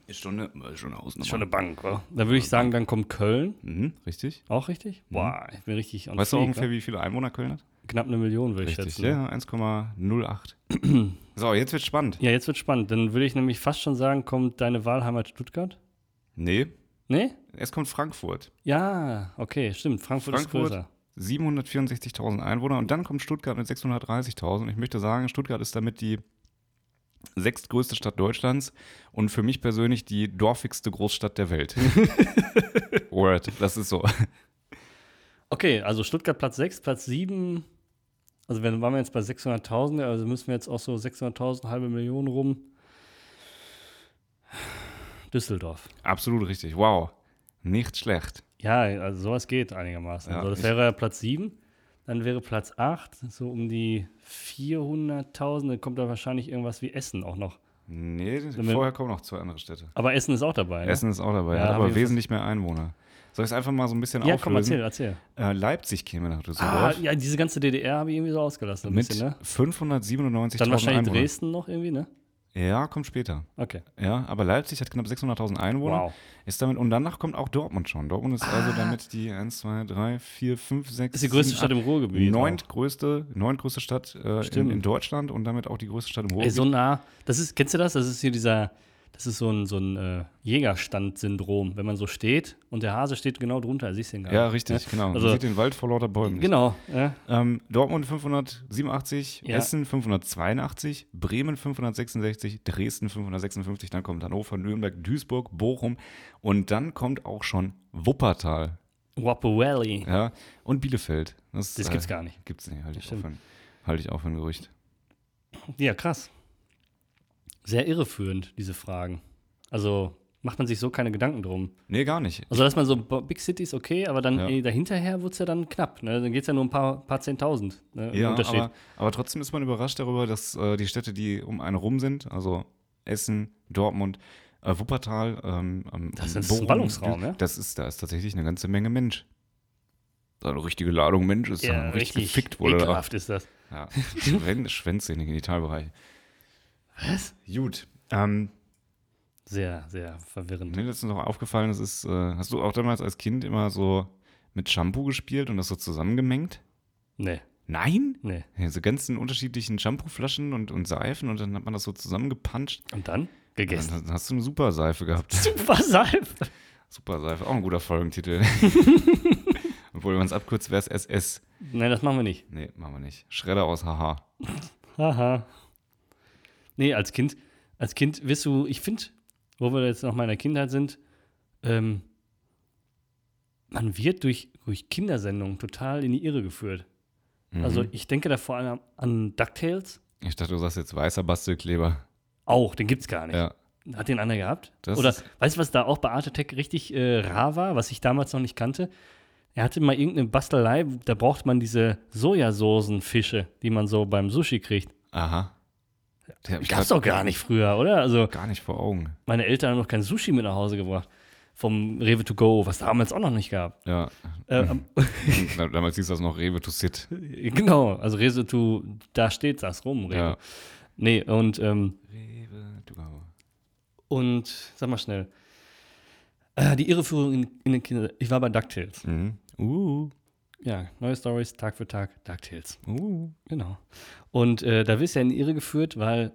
ist schon eine, ist schon eine Hausnummer. Schon eine Bank, wa? Dann würde ich sagen, dann kommt Köln. Mhm, richtig. Auch richtig? Boah, ich bin richtig on Weißt du ungefähr, wa? wie viele Einwohner Köln hat? Knapp eine Million, würde ich schätzen. ja, 1,08. so, jetzt wird's spannend. Ja, jetzt wird spannend. Dann würde ich nämlich fast schon sagen, kommt deine Wahlheimat Stuttgart? Nee, Nee? es kommt Frankfurt. Ja, okay, stimmt. Frankfurt, Frankfurt. ist größer. 764.000 Einwohner und dann kommt Stuttgart mit 630.000. Ich möchte sagen, Stuttgart ist damit die sechstgrößte Stadt Deutschlands und für mich persönlich die dorfigste Großstadt der Welt. Word, das ist so. Okay, also Stuttgart Platz 6, Platz 7. Also wenn, waren wir jetzt bei 600.000, also müssen wir jetzt auch so 600.000, halbe Million rum. Düsseldorf. Absolut richtig. Wow. Nicht schlecht. Ja, also sowas geht einigermaßen. Ja, also das wäre Platz 7. Dann wäre Platz 8, so um die 400.000. Dann kommt da wahrscheinlich irgendwas wie Essen auch noch. Nee, wir- vorher kommen noch zwei andere Städte. Aber Essen ist auch dabei. Ne? Essen ist auch dabei, Ja, hat aber ich wesentlich mehr Einwohner. Soll ich es einfach mal so ein bisschen Ja, komm, auflösen? erzähl, erzähl. Äh, Leipzig käme nach Ah, Düsseldorf ja, diese ganze DDR habe ich irgendwie so ausgelassen. Ein mit bisschen, ne? 597.000 Dann wahrscheinlich Einwohnern. Dresden noch irgendwie, ne? Ja, kommt später. Okay. Ja, aber Leipzig hat knapp 600.000 Einwohner. Wow. Ist damit, und danach kommt auch Dortmund schon. Dortmund ist also damit die 1, 2, 3, 4, 5, 6, Das ist die größte Stadt im Ruhrgebiet. Neuntgrößte, neuntgrößte Stadt äh, in, in Deutschland und damit auch die größte Stadt im Ey, Ruhrgebiet. so nah. Das ist, kennst du das? Das ist hier dieser, das ist so ein, so ein äh, Jägerstand-Syndrom. Wenn man so steht und der Hase steht genau drunter, siehst du ihn gar ja, nicht. richtig, genau. Also- Man sieht den Wald vor lauter Bäumen. Genau. Ja. Ähm, Dortmund 587, Ja. Essen 582, Bremen 566, Dresden 556, dann kommt Hannover, Nürnberg, Duisburg, Bochum und dann kommt auch schon Wuppertal Valley. ja, und Bielefeld. Das, Das gibt's gar nicht. Gibt's nicht, halte ich, auch für halte ich auch für ein Gerücht. Ja, krass. Sehr irreführend, diese Fragen. Also macht man sich so keine Gedanken drum. Nee, gar nicht. Also, dass man so Big Cities okay, aber dann Ja. ey, dahinterher wird es ja dann knapp. Ne? Dann geht es ja nur ein paar, paar Zehntausend. Ne? Ja, Unterschied. aber, aber trotzdem ist man überrascht darüber, dass äh, die Städte, die um einen rum sind, also Essen, Dortmund, äh, Wuppertal, ähm, ähm, Das ist Bochum, ein Ballungsraum, ja? Das ist, da ist tatsächlich eine ganze Menge Mensch. So eine richtige Ladung Mensch ist ja, da richtig gefickt wurde. Da. ekelhaft ist das. Ja, Schwän Schwänze in den Genitalbereich. Was? Gut. Ähm, Sehr, sehr verwirrend. mir ist noch aufgefallen, das ist, äh, hast du auch damals als Kind immer so mit Shampoo gespielt und das so zusammengemengt? Nee, Nein? nee. Ja, so ganzen unterschiedlichen Shampooflaschen und, und Seifen und dann hat man das so zusammengepanscht. Und dann? Gegessen. dann hast du eine super Seife gehabt. Super Seife. super Seife, auch ein guter Folgentitel. Obwohl, wenn man es abkürzt, wäre es SS. Nein, das machen wir nicht. Nee, machen wir nicht. Schredder aus Haha. Haha. Nee, als Kind, als Kind wirst du, ich finde, wo wir jetzt noch mal in der Kindheit sind, ähm, man wird durch, durch Kindersendungen total in die Irre geführt. Mhm. Also ich denke da vor allem an DuckTales. ich dachte, du sagst jetzt weißer Bastelkleber. Auch, den gibt's gar nicht. Ja. Hat den einer gehabt? Das Oder weißt du, was da auch bei Arte Tech richtig äh, rar war, was ich damals noch nicht kannte? Er hatte mal irgendeine Bastelei, da braucht man diese Sojasoßenfische, die man so beim Sushi kriegt. Aha. Hab ich Gab's doch gar nicht früher, oder? Also Gar nicht vor Augen. meine Eltern haben noch kein Sushi mit nach Hause gebracht. vom Rewe to go, was damals auch noch nicht gab. Ja. Äh, am- Damals hieß das noch Rewe to sit. genau, also Rewe to, da steht das rum, Rewe. Ja. Nee, und, ähm, Rewe to go. und sag mal schnell. Äh, die Irreführung in, in den Kinder. Ich war bei DuckTales. Mhm. Uh. Ja, neue Stories, Tag für Tag, DuckTales. Uh. Genau. Und äh, da wirst du ja in die Irre geführt, weil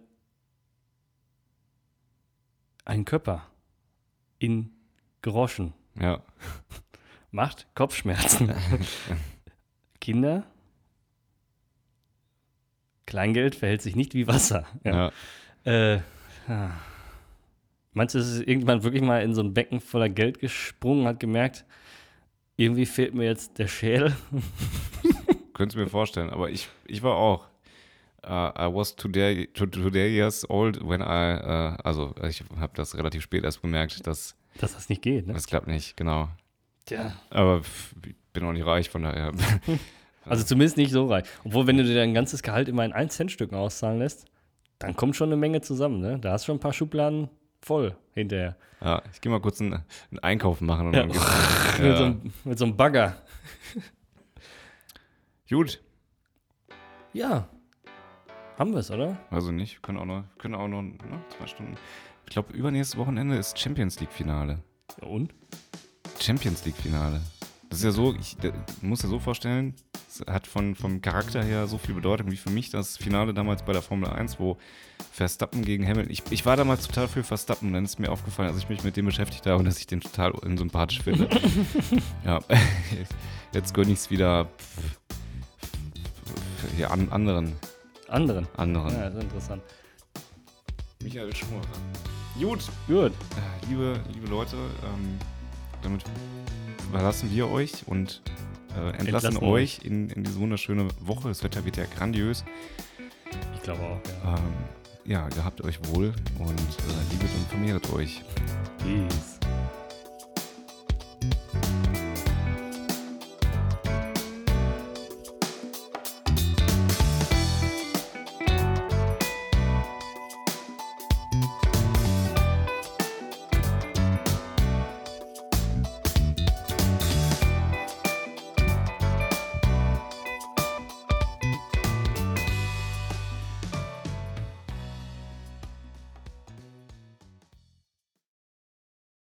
ein Körper in Groschen Ja. macht Kopfschmerzen. Kinder, Kleingeld verhält sich nicht wie Wasser. Ja. Äh, ah. Meinst du, es ist irgendwann wirklich mal in so ein Becken voller Geld gesprungen, hat gemerkt, irgendwie fehlt mir jetzt der Schädel? Könntest du mir vorstellen, aber ich, ich war auch. Uh, I was today, to- today years old when I, uh, also ich habe das relativ spät erst bemerkt, dass Dass das nicht geht, ne? das klappt nicht, genau. Tja. Aber ich bin auch nicht reich, von daher. Also zumindest nicht so reich. Obwohl, wenn du dir dein ganzes Gehalt immer in 1-Cent-Stücken auszahlen lässt, dann kommt schon eine Menge zusammen, ne? Da hast du schon ein paar Schubladen voll hinterher. ja, ich gehe mal kurz einen, einen Einkauf machen und Ja. dann geht's. Mit, so Ja. einem, mit so einem Bagger. Gut, Ja. Haben wir es, oder? also nicht, können auch noch, können auch noch ne, zwei Stunden. Ich glaube, übernächstes Wochenende ist Champions League Finale. Ja, und? Champions League Finale. Das ist ja so, ich muss dir so vorstellen, es hat von, vom Charakter her so viel Bedeutung wie für mich das Finale damals bei der Formel 1, wo Verstappen gegen Hamilton. Ich, ich war damals total für Verstappen, dann ist mir aufgefallen, als ich mich mit dem beschäftigt habe, dass ich den total unsympathisch finde. ja, jetzt gönne ich es wieder hier an, anderen. Anderen. anderen. Ja, das ist interessant. Michael Schumacher. Gut, Gut. Äh, liebe, liebe Leute, ähm, damit überlassen wir euch und äh, entlassen, Entlassen euch in, in diese wunderschöne Woche. Das Wetter wird ja grandios. Ich glaube auch, ja. Ähm, ja, gehabt euch wohl und äh, liebet und vermehret euch. Peace.